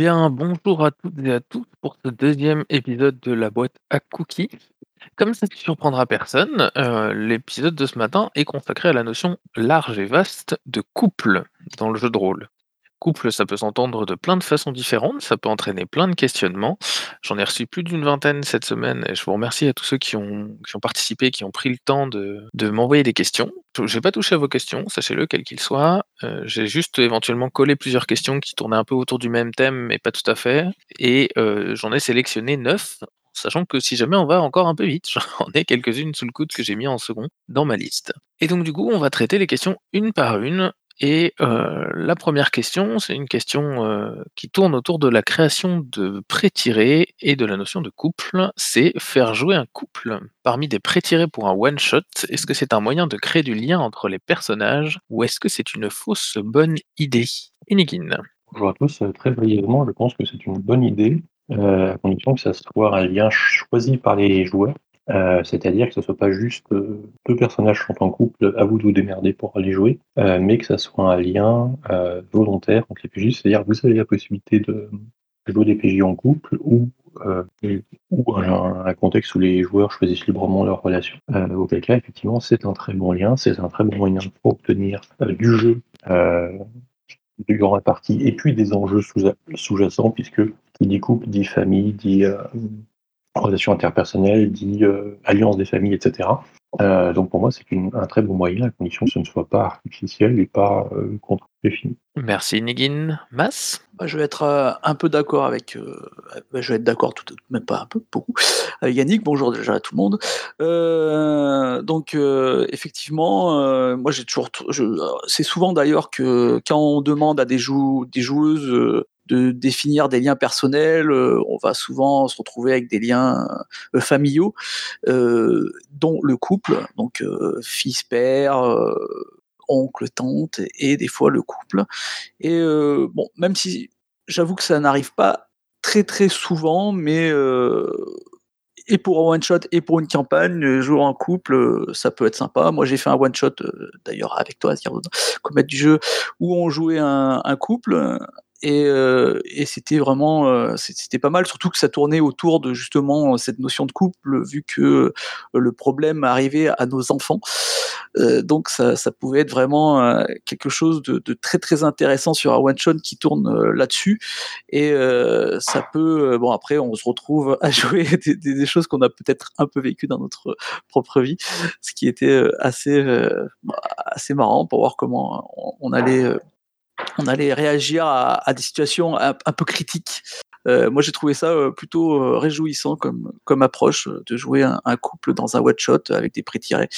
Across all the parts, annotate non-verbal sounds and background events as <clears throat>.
Bonjour à toutes et à tous pour ce deuxième épisode de la boîte à cookies. Comme ça ne surprendra personne, euh, l'épisode de ce matin est consacré à la notion large et vaste de couple dans le jeu de rôle. Couple, ça peut s'entendre de plein de façons différentes, ça peut entraîner plein de questionnements. J'en ai reçu plus d'une vingtaine cette semaine et je vous remercie à tous ceux qui ont, qui ont participé, qui ont pris le temps de, de m'envoyer des questions. Je n'ai pas touché à vos questions, sachez-le, quels qu'ils soient. Euh, J'ai juste éventuellement collé plusieurs questions qui tournaient un peu autour du même thème, mais pas tout à fait. Et euh, j'en ai sélectionné neuf, sachant que si jamais on va encore un peu vite, <laughs> j'en ai quelques-unes sous le coude que j'ai mis en second dans ma liste. Et donc du coup, on va traiter les questions une par une, et la première question, c'est une question qui tourne autour de la création de pré-tirés et de la notion de couple. C'est faire jouer un couple parmi des pré-tirés pour un one-shot. Est-ce que c'est un moyen de créer du lien entre les personnages ou est-ce que c'est une fausse bonne idée? Inigine. Bonjour à tous, très brièvement, je pense que c'est une bonne idée, à condition que ça soit un lien choisi par les joueurs. Euh, c'est-à-dire que ce soit pas juste euh, deux personnages sont en couple, à vous de vous démerder pour aller jouer, euh, mais que ça soit un lien volontaire entre les PJ, c'est-à-dire vous avez la possibilité de jouer des PJ en couple ou, ou un, contexte où les joueurs choisissent librement leur relation. auquel cas, effectivement, c'est un très bon lien, c'est un très bon moyen pour obtenir du jeu durant la partie, et puis des enjeux sous-jacents, puisque qui dit couple dit famille, dit relations interpersonnelles, dit euh, alliance des familles, etc. Euh, donc pour moi, c'est un très bon moyen, à condition que ce ne soit pas artificiel et pas euh, contre-défini. Merci Nigin. Mas? Bah, Je vais être euh, un peu d'accord avec. Bah, je vais être d'accord, tout, même pas un peu, beaucoup. Avec Yannick, bonjour déjà à tout le monde. donc effectivement, moi j'ai toujours. C'est souvent d'ailleurs que quand on demande à des, jou des joueuses de définir des liens personnels. Euh, on va souvent se retrouver avec des liens euh, familiaux, euh, dont le couple, donc fils, père, oncle, tante, et des fois le couple. Et bon, même si j'avoue que ça n'arrive pas très très souvent, mais et pour un one shot et pour une campagne, jouer en couple, ça peut être sympa. Moi, j'ai fait un one shot d'ailleurs avec toi, comme du jeu, où on jouait un couple et, euh, et c'était vraiment euh, c'était pas mal. Surtout que ça tournait autour de justement cette notion de couple vu que euh, le problème arrivait à nos enfants. Donc ça, ça, pouvait être vraiment quelque chose de, de, très très intéressant sur un one shot qui tourne là-dessus. Et ça peut bon après on se retrouve à <laughs> jouer des, des choses qu'on a peut-être un peu vécu dans notre propre vie ce qui était assez assez marrant pour voir comment on, on allait on allait réagir à, des situations un, peu critiques. Euh, moi, j'ai trouvé ça euh, plutôt euh, réjouissant comme, comme approche de jouer un, couple dans un one shot avec des pré-tirés.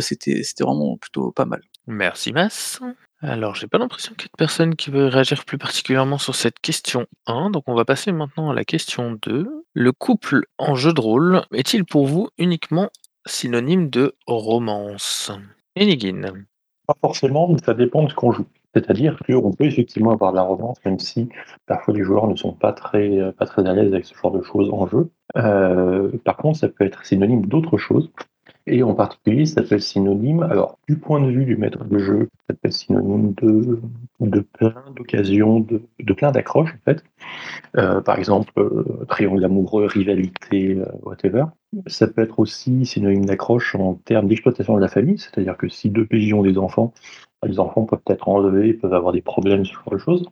c'était, c'était vraiment plutôt pas mal. Merci, Mas. Alors, j'ai pas l'impression qu'il y ait de personne qui veut réagir plus particulièrement sur cette question 1, donc on va passer maintenant à la question 2. Le couple en jeu de rôle est-il pour vous uniquement synonyme de romance? Enigine. Pas forcément, mais ça dépend de ce qu'on joue. C'est-à-dire qu'on peut effectivement avoir de la romance, même si parfois les joueurs ne sont pas très, euh, pas très à l'aise avec ce genre de choses en jeu. Euh, par contre, ça peut être synonyme d'autres choses. Et en particulier, ça peut être synonyme, alors du point de vue du maître de jeu, ça peut être synonyme de, de plein d'occasions, de, de plein d'accroches en fait. Euh, par exemple, triangle amoureux, rivalité, whatever. Ça peut être aussi synonyme d'accroche en termes d'exploitation de la famille, c'est-à-dire que si deux pays ont des enfants, les enfants peuvent être enlevés, peuvent avoir des problèmes, ce genre de choses.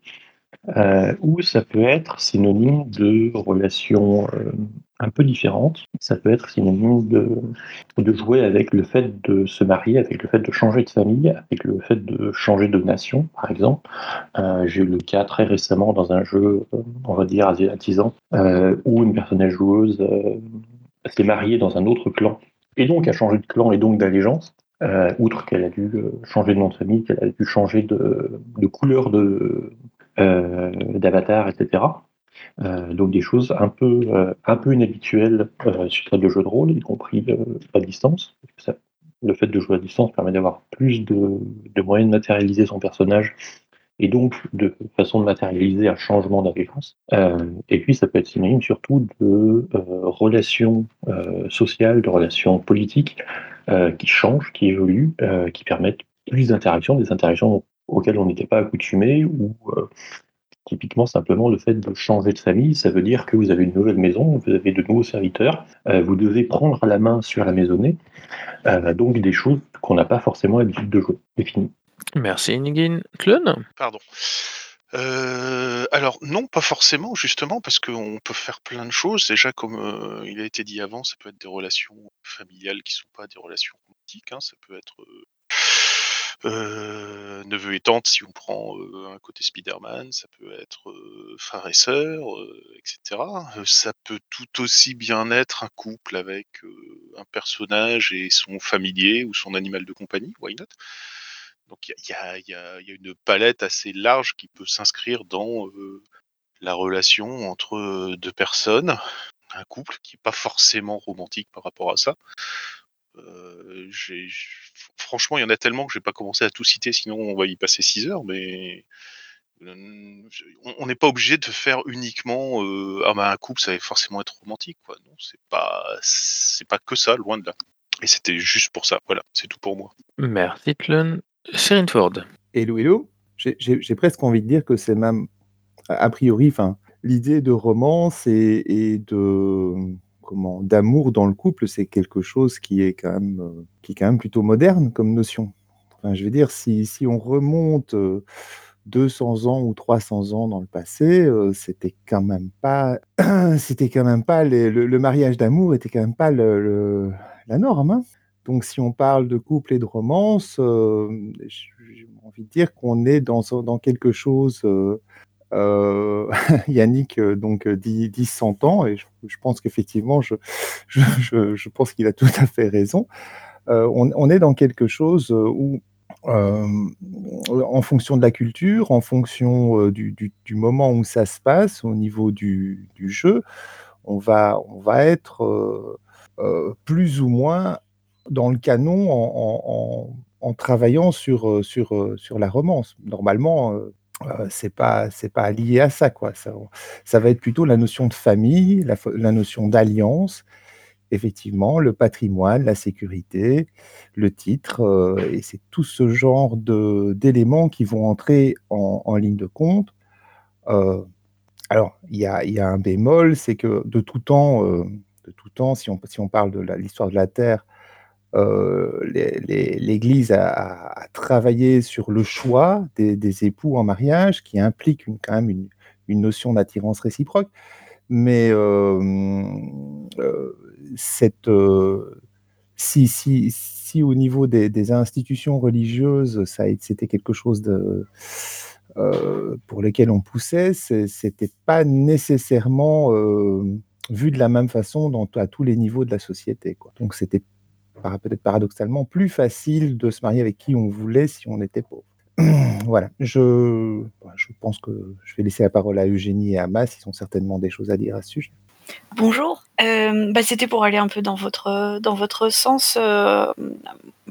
Euh, ou ça peut être synonyme de relations euh, un peu différentes. Ça peut être synonyme de, de jouer avec le fait de se marier, avec le fait de changer de famille, avec le fait de changer de nation, par exemple. Euh, j'ai eu le cas très récemment dans un jeu, on va dire, asiatisant, où une personnage joueuse s'est mariée dans un autre clan et donc a changé de clan et donc d'allégeance. Euh, outre qu'elle a dû euh, changer de nom de famille, qu'elle a dû changer de, couleur euh, d'avatar, etc. donc des choses un peu, un peu inhabituelles sur le jeu de rôle, y compris à distance. le fait de jouer à distance permet d'avoir plus de, moyens de matérialiser son personnage et donc de façon de matérialiser un changement d'allégeance. et puis ça peut être synonyme surtout de relations sociales, de relations politiques, qui changent, qui évoluent, euh, qui permettent plus d'interactions, des interactions auxquelles on n'était pas accoutumé ou euh, Typiquement, simplement le fait de changer de famille, ça veut dire que vous avez une nouvelle maison, vous avez de nouveaux serviteurs, euh, vous devez prendre la main sur la maisonnée, euh, donc des choses qu'on n'a pas forcément l'habitude de jouer. C'est fini. Merci Nigin. Clone Pardon. Euh, alors non, pas forcément, justement, parce qu'on peut faire plein de choses. Déjà, comme euh, il a été dit avant, ça peut être des relations familiales qui sont pas des relations romantiques. Hein. Ça peut être euh, neveu et tante si on prend un côté Spider-Man. Ça peut être frère et sœur, etc. Ça peut tout aussi bien être un couple avec un personnage et son familier ou son animal de compagnie. Why not? Donc il y a, une palette assez large qui peut s'inscrire dans la relation entre deux personnes, un couple qui n'est pas forcément romantique par rapport à ça. Franchement, il y en a tellement que je vais pas commencer à tout citer, sinon on va y passer 6 heures, mais on n'est pas obligé de faire uniquement ah bah un couple ça va forcément être romantique quoi non c'est pas pas que ça loin de là. Et c'était juste pour ça voilà c'est tout pour moi. Merci Tlun Cyril Ford. Hello, hello. J'ai presque envie de dire que c'est même, a priori, l'idée de romance et, de comment d'amour dans le couple, c'est quelque chose qui est quand même euh, qui est quand même plutôt moderne comme notion. Enfin, je veux dire, si, si on remonte euh, 200 ans ou 300 ans dans le passé, euh, c'était quand même pas, <clears throat> c'était quand même pas le, mariage d'amour était quand même pas la norme. Hein. Donc, si on parle de couple et de romance, euh, j'ai envie de dire qu'on est dans, dans quelque chose. Euh, euh, <laughs> Yannick donc dit, dit 100 ans, et je, pense qu'effectivement, je, je, pense qu'il a tout à fait raison. On, on, est dans quelque chose où, en fonction de la culture, en fonction du, du, du, moment où ça se passe, au niveau du, du jeu, on va, on va être plus ou moins dans le canon en, travaillant sur, sur, sur la romance. Normalement, euh, c'est pas c'est pas lié à ça quoi. Ça, ça, va être plutôt la notion de famille, la, notion d'alliance, effectivement, le patrimoine, la sécurité, le titre, euh, et c'est tout ce genre de d'éléments qui vont entrer en, en, ligne de compte. Euh, alors, il y a, y a, un bémol, c'est que de tout temps, de tout temps, si on, si on parle de l'histoire de la Terre, euh, l'Église a, travaillé sur le choix des, époux en mariage, qui implique quand même une, notion d'attirance réciproque. Mais euh, euh, cette, si, si, si, au niveau des, institutions religieuses, c'était quelque chose pour lequel on poussait, c'était pas nécessairement vu de la même façon à tous les niveaux de la société. Quoi. Donc c'était peut-être paradoxalement, plus facile de se marier avec qui on voulait si on était pauvre. <clears throat> voilà, je, je pense que je vais laisser la parole à Eugénie et à Mas, ils ont certainement des choses à dire à ce sujet. Bonjour, euh, bah, c'était pour aller un peu dans votre, dans votre sens. Euh,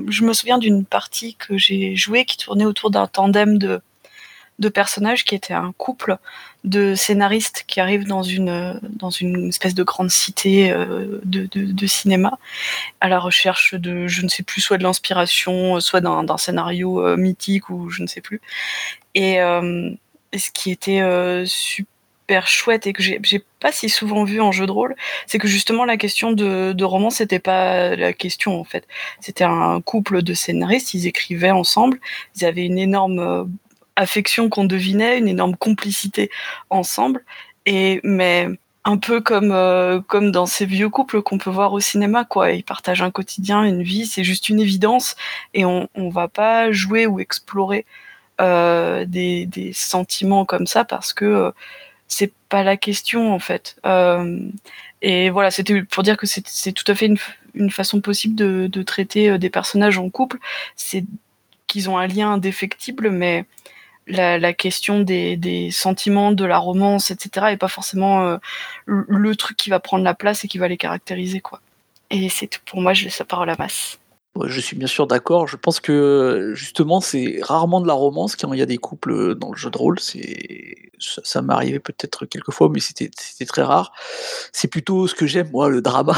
je me souviens d'une partie que j'ai jouée qui tournait autour d'un tandem de, de personnages qui étaient un couple de scénaristes qui arrivent dans une, dans une espèce de grande cité euh, de, cinéma à la recherche de, je ne sais plus, soit de l'inspiration, soit d'un scénario euh, mythique ou je ne sais plus. Et, euh, ce qui était euh, super chouette et que j'ai pas si souvent vu en jeu de rôle, c'est que justement la question de, de roman, c'était pas la question en fait. C'était un couple de scénaristes, ils écrivaient ensemble, ils avaient une énorme affection qu'on devinait, une énorme complicité ensemble. Et mais un peu comme euh, comme dans ces vieux couples qu'on peut voir au cinéma, quoi. Ils partagent un quotidien, une vie, c'est juste une évidence, et on on va pas jouer ou explorer euh, des, des sentiments comme ça parce que euh, c'est pas la question en fait. Euh, et voilà, c'était pour dire que c'est tout à fait une, une façon possible de, de traiter des personnages en couple. C'est qu'ils ont un lien indéfectible, mais la, question des, sentiments, de la romance, etc. est pas forcément euh, le truc qui va prendre la place et qui va les caractériser, quoi. Et c'est tout pour moi, je laisse la parole à Masse. Je suis bien sûr d'accord. Je pense que, justement, c'est rarement de la romance quand il y a des couples, dans le jeu de rôle. C'est ça ça m'est arrivé peut-être quelques fois, mais c'était très rare. C'est plutôt ce que j'aime moi, le drama.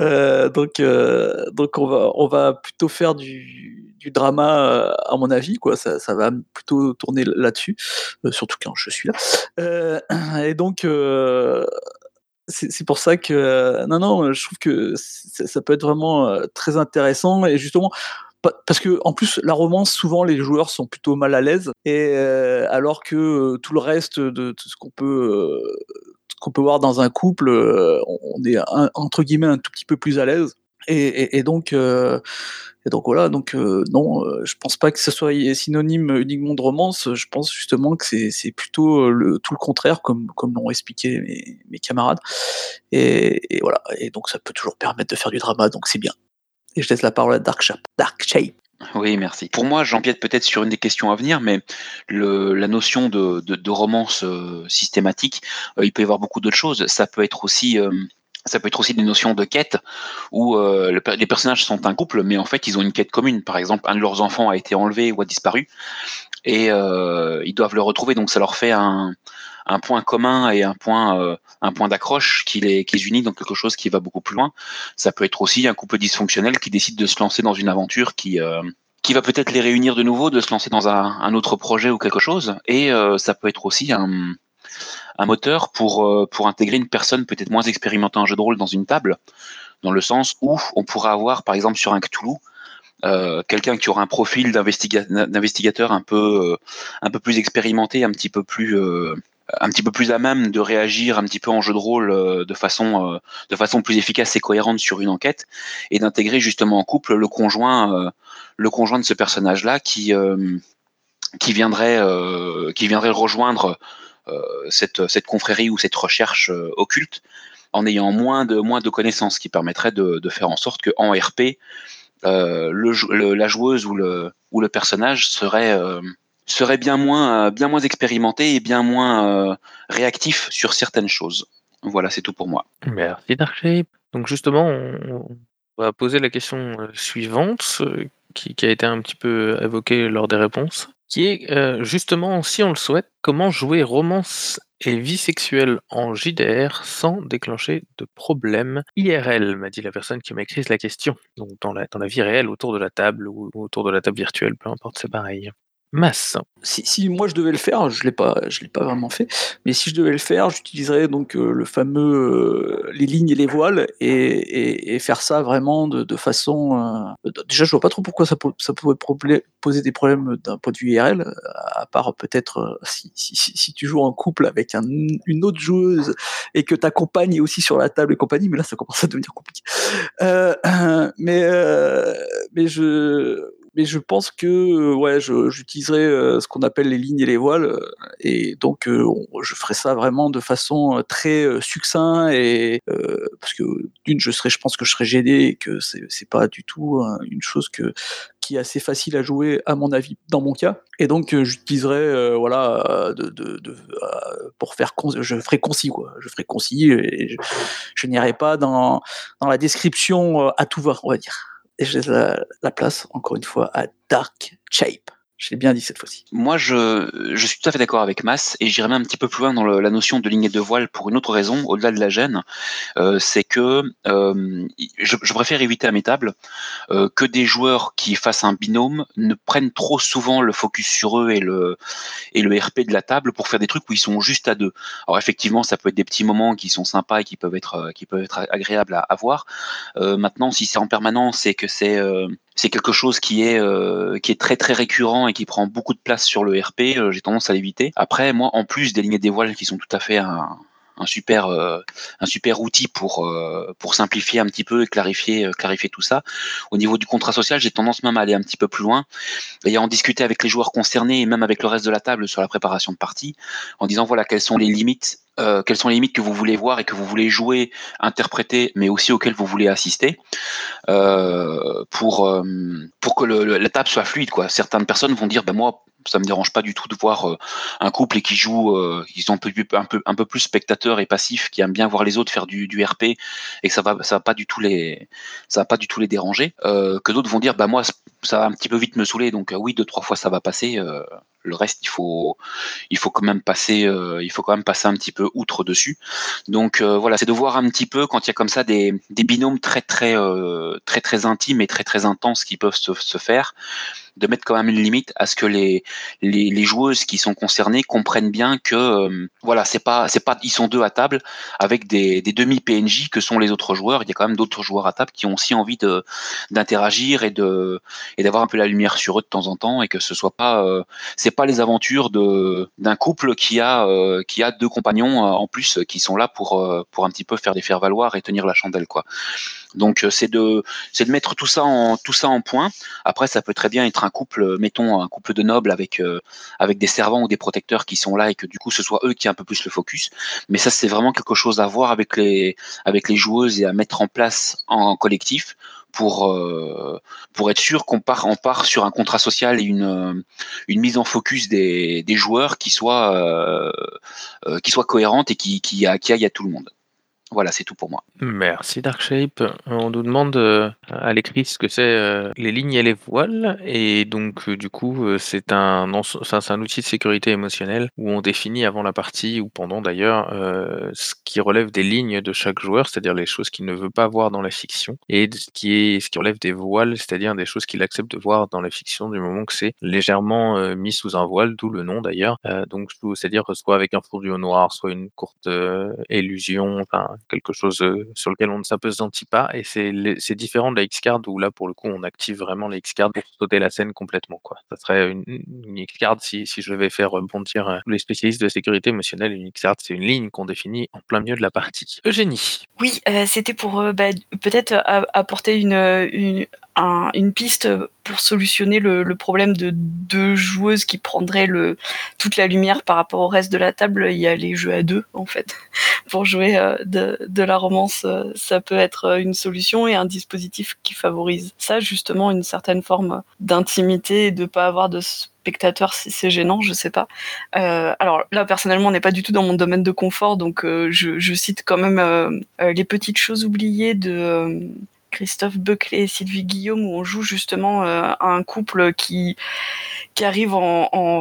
Heu, <laughs> donc heu, donc on va on va plutôt faire du du drama, heu, à mon avis, quoi. Ça ça va plutôt tourner là-dessus, heu, surtout quand je suis là. Heu <clears throat> et donc c'est pour ça que non, non, je trouve que ça peut être vraiment, heu, très intéressant et justement pa parce qu'en plus la romance, souvent les joueurs sont plutôt mal à l'aise et heu, alors que, heu, tout le reste de tout ce qu'on peut, qu'on peut voir dans un couple, on est entre guillemets «un tout petit peu plus à l'aise» et donc heu et voilà, donc heu, non, heu, je pense pas que ça soit synonyme uniquement de romance. Je pense justement que c'est plutôt, le tout le contraire comme l'ont expliqué mes camarades et voilà et donc ça peut toujours permettre de faire du drama, donc c'est bien et je laisse la parole à Dark Chap Dark Shape. Oui, merci. Pour moi, j'empiète peut-être sur une des questions à venir, mais la notion de romance, heu, systématique, il peut y avoir beaucoup d'autres choses. Ça peut être aussi, ça peut être aussi des notions de quête où, per les personnages sont un couple, mais en fait, ils ont une quête commune. Par exemple, un de leurs enfants a été enlevé ou a disparu et heu, ils doivent le retrouver, donc ça leur fait un point commun et un point, point d'accroche qui les unit dans quelque chose qui va beaucoup plus loin. Ça peut être aussi un couple dysfonctionnel qui décide de se lancer dans une aventure qui, va peut-être les réunir de nouveau, de se lancer dans un autre projet ou quelque chose et ça peut être aussi un, un moteur pour, heu, pour intégrer une personne peut-être moins expérimentée en jeu de rôle dans une table. Dans le sens où on pourra avoir, par exemple, sur un Cthulhu, heu, quelqu'un qui aura un profil d'investiga d'investigateur un peu, heu, un peu plus expérimenté, un petit peu plus, un petit peu plus à même de réagir un petit peu en jeu de rôle, de façon, de façon plus efficace et cohérente sur une enquête et d'intégrer justement en couple le conjoint, le conjoint de ce personnage-là qui, hem, qui viendrait, qui viendrait rejoindre, cette cette confrérie ou cette recherche, heu, occulte en ayant moins de moins de connaissances, qui permettrait de faire en sorte qu'en RP, le la joueuse ou le ou le personnage serait, serait bien moins, bien moins expérimenté et bien moins, réactif sur certaines choses. Voilà, c'est tout pour moi. Merci Dark Shape. Donc justement, on va poser la question, suivante, qui qui a été un petit peu évoquée lors des réponses, qui est, heu, justement, si on le souhaite, comment jouer romance et vie sexuelle en JDR sans déclencher de problèmes IRL? M'a dit la personne qui m'a écrit la question. Donc dans la dans la vie réelle, autour de la table ou autour de la table virtuelle, peu importe, c'est pareil. Mass. Si si moi je devais le faire, je l'ai pas je l'ai pas vraiment fait, mais si je devais le faire, j'utiliserais donc heu, le fameux, heu, les lignes et les voiles et et et faire ça vraiment de de façon, heu, d déjà je vois pas trop pourquoi ça ça pourrait poser des problèmes d'un point de vue IRL, à part peut-être, heu, si si si tu joues en couple avec un une autre joueuse et que ta compagne est aussi sur la table et compagnie, mais là ça commence à devenir compliqué. Heu, mais heu, mais je mais je pense que, ouais, je j'utiliserais, heu, ce qu'on appelle les lignes et les voiles, heu et donc je ferais ça vraiment de façon, très, heu, succinct et parce que d'une, je serais je pense que je serais gêné et que c'est pas du tout, heu, une chose que qui est assez facile à jouer à mon avis, dans mon cas et donc heu, voilà, de de de pour faire je ferais concis, quoi. Je ferais concis et je n'irais pas dans dans la description, à tout va, on va dire et je laisse la la place, encore une fois, à Dark Shape. Je l'ai bien dit cette fois-ci. Moi, je je suis tout à fait d'accord avec Mass et j'irais même un petit peu plus loin dans la notion de ligne et de voile pour une autre raison, au-delà de la gêne. Heu, c'est que, i je je préfère éviter à mes tables, heu, que des joueurs qui fassent un binôme ne prennent trop souvent le focus sur eux et le et le RP de la table pour faire des trucs où ils sont juste à 2. Alors effectivement, ça peut être des petits moments qui sont sympas et qui peuvent être, heu, qui peuvent être agréables à à voir. Heu, maintenant, si c'est en permanence et que c'est, heu, c'est quelque chose qui est, heu, qui est très, très récurrent et qui prend beaucoup de place sur le RP, heu, j'ai tendance à l'éviter. Après, moi, en plus des lignes des voiles qui sont tout à fait un super, heu, un super outil pour, heu, pour simplifier un petit peu et clarifier, heu, clarifier tout ça. Au niveau du contrat social, j'ai tendance même à aller un petit peu plus loin et à en discuter avec les joueurs concernés et même avec le reste de la table sur la préparation de partie, en disant voilà quelles sont les limites, quelles sont les limites que vous voulez voir et que vous voulez jouer, interpréter, mais aussi auxquelles vous voulez assister, pour, pour que la table soit fluide, quoi. Certaines personnes vont dire: «Bah, moi, ça me dérange pas du tout de voir un couple et qui joue, ils sont un peu, plus spectateurs et passifs, qui aiment bien voir les autres faire du, RP et que ça va, ça va pas du tout les, ça va pas du tout les déranger. que d'autres vont dire, bah moi, ça va un petit peu vite me saouler, donc oui, deux trois fois ça va passer. Le reste, il faut, il faut quand même passer, il faut quand même passer un petit peu outre dessus. Donc voilà, c'est de voir un petit peu quand il y a comme ça des, des binômes très très très très intimes et très très intenses qui peuvent se, se faire de mettre quand même une limite à ce que les, les, joueuses qui sont concernées comprennent bien que euh, voilà, c'est pas c'est pas ils sont deux à table avec des, des demi PNJ que sont les autres joueurs. Il y a quand même d'autres joueurs à table qui ont aussi envie de d'interagir et de et d'avoir un peu la lumière sur eux de temps en temps et que ce soit pas euh, pas les aventures de d'un couple qui a euh, qui a deux compagnons en plus qui sont là pour pour un petit peu faire des faire valoir et tenir la chandelle quoi. Donc c'est de c'est de mettre tout ça en tout ça en point. Après ça peut très bien être un couple, mettons un couple de nobles avec euh, avec des servants ou des protecteurs qui sont là et que du coup ce soit eux qui aient un peu plus le focus. Mais ça c'est vraiment quelque chose à voir avec les avec les joueuses et à mettre en place en collectif pour euh, pour être sûr qu'on part on part sur un contrat social et une une mise en focus des, des joueurs qui soit euh, qui soit cohérente et qui qui, qui aille à tout le monde. Voilà, c'est tout pour moi. Merci Darkshape. On nous demande euh, à l'écrit ce que c'est euh, les lignes et les voiles. Et donc, euh, du coup, c'est un, un outil de sécurité émotionnelle où on définit avant la partie ou pendant d'ailleurs ce qui relève des lignes de chaque joueur, c'est-à-dire les choses qu'il ne veut pas voir dans la fiction, et ce qui, est, ce qui relève des voiles, c'est-à-dire des choses qu'il accepte de voir dans la fiction du moment que c'est légèrement mis sous un voile, d'où le nom d'ailleurs. donc, c'est-à-dire soit avec un fondu au noir, soit une courte illusion, enfin quelque chose sur lequel on ne s'apesantit pas. Et c'est différent de la X-Card où là, pour le coup, on active vraiment la X-Card pour sauter la scène complètement. Quoi. Ça serait une, X-Card si, si je vais faire bondir les spécialistes de sécurité émotionnelle. Une X-Card, c'est une ligne qu'on définit en plein milieu de la partie. <laughs> Eugénie. Oui, c'était pour bah, peut-être apporter une, une, une piste pour solutionner le, problème de deux joueuses qui prendraient toute la lumière par rapport au reste de la table. Il y a les jeux à deux, en fait. <laughs> pour jouer euh, de, la romance, euh, ça peut être une solution et un dispositif qui favorise ça, justement, une certaine forme d'intimité et de pas avoir de spectateur si c'est gênant, je sais pas. Euh, alors là, personnellement, on n'est pas du tout dans mon domaine de confort, donc je, cite quand même les petites choses oubliées de Christophe Buckley et Sylvie Guillaume où on joue justement euh, un couple qui qui arrive en,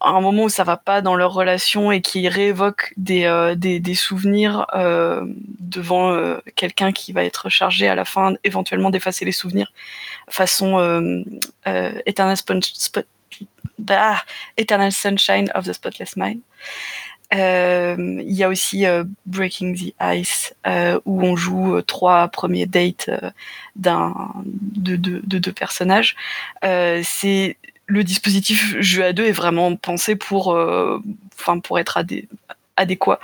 à un moment où ça va pas dans leur relation et qui réévoque des, euh, des, des, souvenirs euh, devant quelqu'un qui va être chargé à la fin éventuellement d'effacer les souvenirs façon euh, Eternal, Sunshine of the Spotless Mind il y a aussi euh, Breaking the Ice euh, où on joue trois premiers dates d'un de, de, de, deux personnages. c'est le dispositif jeu à deux est vraiment pensé pour, enfin pour être adé adéquat,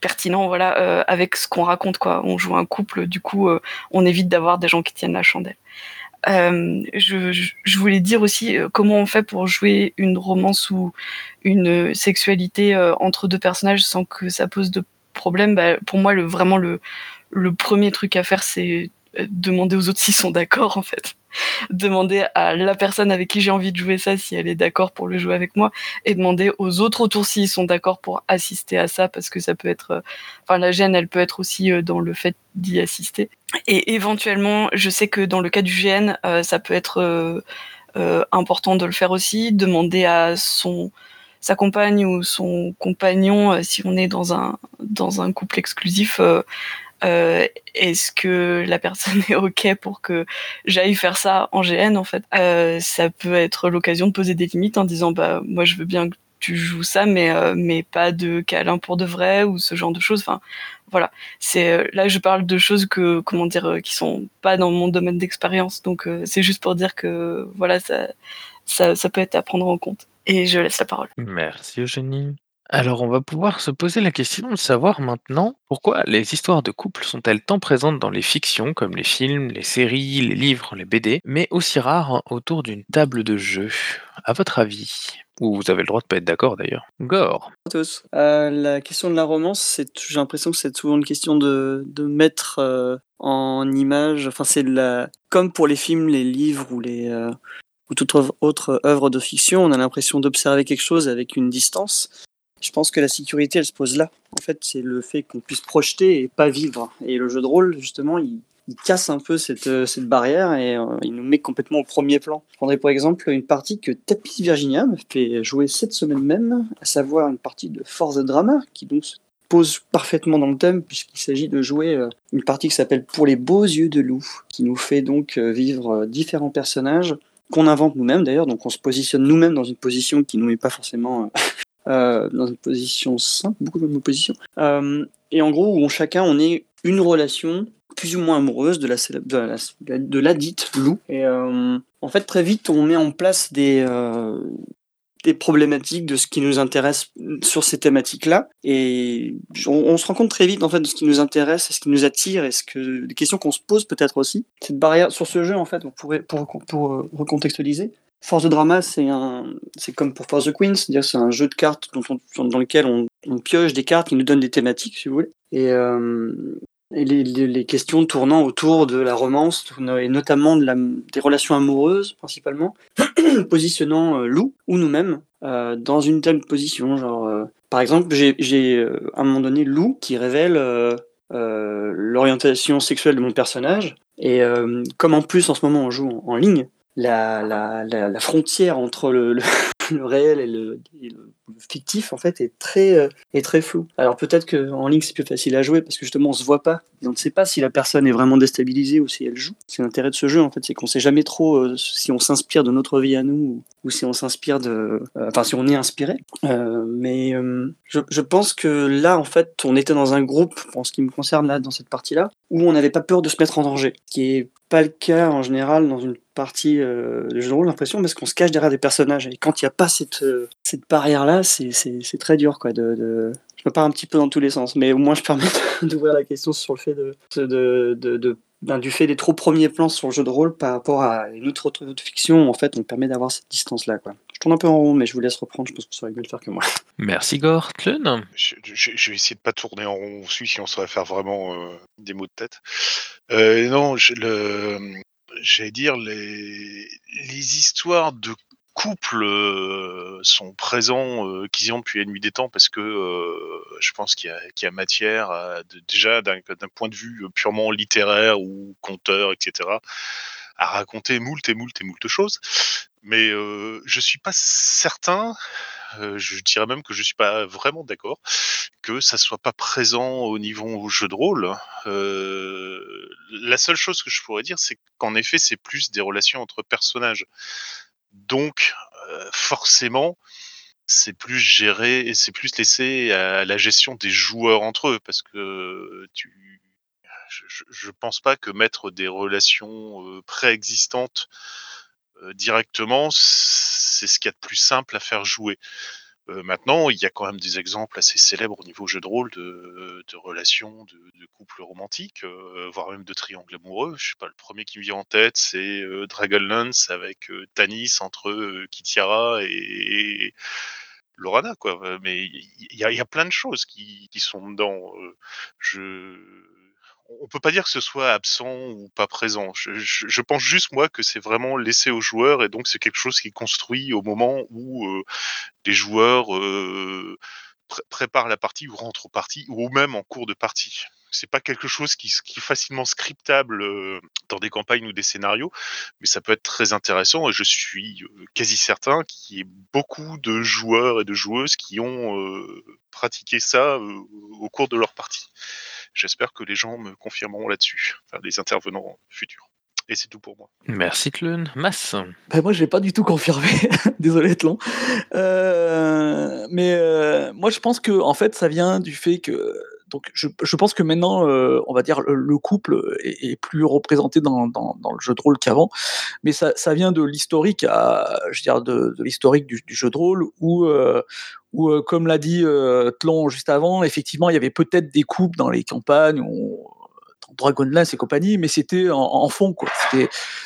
pertinent, voilà, avec ce qu'on raconte quoi. On joue un couple, du coup, on évite d'avoir des gens qui tiennent la chandelle. Euh, je, je, voulais dire aussi euh, comment on fait pour jouer une romance ou une sexualité euh, entre deux personnages sans que ça pose de problème? Bah, pour moi, le, vraiment le, le premier truc à faire, c'est demander aux autres <laughs> s'ils sont d'accord en fait <laughs> demander à la personne avec qui j'ai envie de jouer ça si elle est d'accord pour le jouer avec moi et demander aux autres autour s'ils sont d'accord pour assister à ça parce que ça peut être enfin la gêne elle peut être aussi dans le fait d'y assister. Et éventuellement je sais que dans le cas du GN euh, ça peut être euh, euh, important de le faire aussi demander à son sa compagne ou son compagnon si on est dans un dans un couple exclusif euh, est-ce que la personne <laughs> est ok pour que j'aille faire ça en GN en fait? Euh, Ça peut être l'occasion de poser des limites en disant bah moi je veux bien que tu joues ça, mais euh, mais pas de câlin pour de vrai ou ce genre de choses. Enfin voilà, c'est là je parle de choses que comment dire qui sont pas dans mon domaine d'expérience. Donc c'est juste pour dire que voilà ça, ça ça peut être à prendre en compte. Et je laisse la parole. Merci Eugénie. Alors, on va pouvoir se poser la question de savoir maintenant pourquoi les histoires de couple sont-elles tant présentes dans les fictions comme les films, les séries, les livres, les BD, mais aussi rares autour d'une table de jeu? À votre avis? Ou vous avez le droit de pas être d'accord d'ailleurs. Gore. Tous. Euh, la question de la romance, j'ai l'impression que c'est souvent une question de, mettre euh, en image. Enfin, c'est la, comme pour les films, les livres ou les, euh, ou toute autre œuvre de fiction, on a l'impression d'observer quelque chose avec une distance. Je pense que la sécurité, elle se pose là. En fait, c'est le fait qu'on puisse projeter et pas vivre. Et le jeu de rôle, justement, il, casse un peu cette, euh, barrière et euh, il nous met complètement au premier plan. Je prendrais pour exemple une partie que Tapis Virginia me fait jouer cette semaine même, à savoir une partie de Force Drama, qui donc se pose parfaitement dans le thème, puisqu'il s'agit de jouer euh, une partie qui s'appelle Pour les beaux yeux de loup, qui nous fait donc vivre différents personnages qu'on invente nous-mêmes d'ailleurs, donc on se positionne nous-mêmes dans une position qui nous met pas forcément <laughs> euh, dans une position simple, beaucoup de positions. Euh, et en gros, où on, chacun, on est une relation plus ou moins amoureuse de la, de la, dite loup. Et euh, en fait, très vite, on met en place des, euh, des problématiques de ce qui nous intéresse sur ces thématiques-là. Et on, se rend compte très vite en fait de ce qui nous intéresse, ce qui nous attire, et ce que des questions qu'on se pose peut-être aussi. Cette barrière sur ce jeu, en fait, pourrait pour, pour, euh, recontextualiser. Force de drama, c'est un, c'est comme pour Force the Queen, c'est-à-dire c'est un jeu de cartes dans lequel on, pioche des cartes qui nous donnent des thématiques, si vous voulez. Et, euh, les, questions tournant autour de la romance et notamment des relations amoureuses principalement, <coughs> positionnant euh, Lou ou nous-mêmes euh, dans une telle position. Genre, euh, par exemple, j'ai à un moment donné Lou qui révèle l'orientation sexuelle de mon personnage. Et comme en plus en ce moment on joue en ligne, la, la, la, frontière entre le, <laughs> réel et le, fictif en fait est très euh, est très floue. Alors peut-être que en ligne c'est plus facile à jouer parce que justement on se voit pas et on ne sait pas si la personne est vraiment déstabilisée ou si elle joue. C'est l'intérêt de ce jeu en fait, c'est qu'on sait jamais trop euh, si on s'inspire de notre vie à nous ou, si on s'inspire de euh, enfin si on est inspiré. Mais je, je pense que là en fait on était dans un groupe en ce qui me concerne là dans cette partie là où on n'avait pas peur de se mettre en danger, pas le cas en général dans une partie euh, de jeu de rôle, l'impression, parce qu'on se cache derrière des personnages. Et quand il n'y a pas cette, euh, cette barrière-là, c'est- très dur. Quoi, de. Je me pars un petit peu dans tous les sens, mais au moins je permets <laughs> d'ouvrir la question sur le fait de, de, de, de- ben, du fait des trop premiers plans sur le jeu de rôle par rapport à une autre, autre, autre fiction. En fait, on permet d'avoir cette distance-là. Quoi. Je tourne un peu en rond, mais je vous laisse reprendre. Je pense que vous saurez mieux le faire que moi. <laughs> Merci Gore. Tlun Je, je- je vais essayer de pas tourner en rond aussi, si on saurait faire vraiment euh, des mots de tête. Euh, non, je- le, j'allais dire les, les histoires de couple euh, sont présents, euh, qu'ils ont depuis la nuit des temps, parce que euh, je pense qu'il y a, qu'il y a matière, à- de- déjà d'un d'un point de vue purement littéraire ou conteur, etc., à raconter moult et moult et moult choses. Mais euh, je suis pas certain je dirais même que je suis pas vraiment d'accord que ça soit pas présent au niveau jeu de rôle. La seule chose que je pourrais dire, c'est qu'en effet, c'est plus des relations entre personnages. Donc, forcément, c'est plus géré et c'est plus laissé à la gestion des joueurs entre eux, parce que je, je- pense pas que mettre des relations préexistantes directement, c'est ce qu'il y a de plus simple à faire jouer. Euh, maintenant, il y a quand même des exemples assez célèbres au niveau jeu de rôle de, relations, de, couples romantiques, euh, voire même de triangles amoureux. Je sais pas, le premier qui me vient en tête, c'est euh, Dragonlance avec euh, Tanis entre euh, Kitiara et, Lorana, quoi. Euh, Mais il y, a- plein de choses qui, qui sont dedans. Euh, je on peut pas dire que ce soit absent ou pas présent. Je, pense juste moi que c'est vraiment laissé aux joueurs et donc c'est quelque chose qui est construit au moment où euh, joueurs euh, pré- préparent la partie ou rentrent aux parties ou même en cours de partie. C'est pas quelque chose qui, est facilement scriptable dans des campagnes ou des scénarios, mais ça peut être très intéressant et je suis quasi certain qu'il y ait beaucoup de joueurs et de joueuses qui ont pratiqué ça au cours de leur partie. J'espère que les gens me confirmeront là-dessus, enfin les intervenants futurs. Et c'est tout pour moi. Merci Tlun. Mass Ben moi, je l'ai pas du tout confirmé. <laughs> Désolé, Tlon. Euh, mais euh, moi, je pense que en fait, ça vient du fait que donc je, pense que maintenant, euh, on va dire le, le couple est, plus représenté dans, le jeu de rôle qu'avant, mais ça, vient de l'historique, je de, l'historique du, jeu de rôle où euh, euh, comme l'a dit euh, Tlon juste avant, effectivement, il y avait peut-être des couples dans les campagnes, où, Dragonlance et compagnie, mais c'était en, fond, quoi.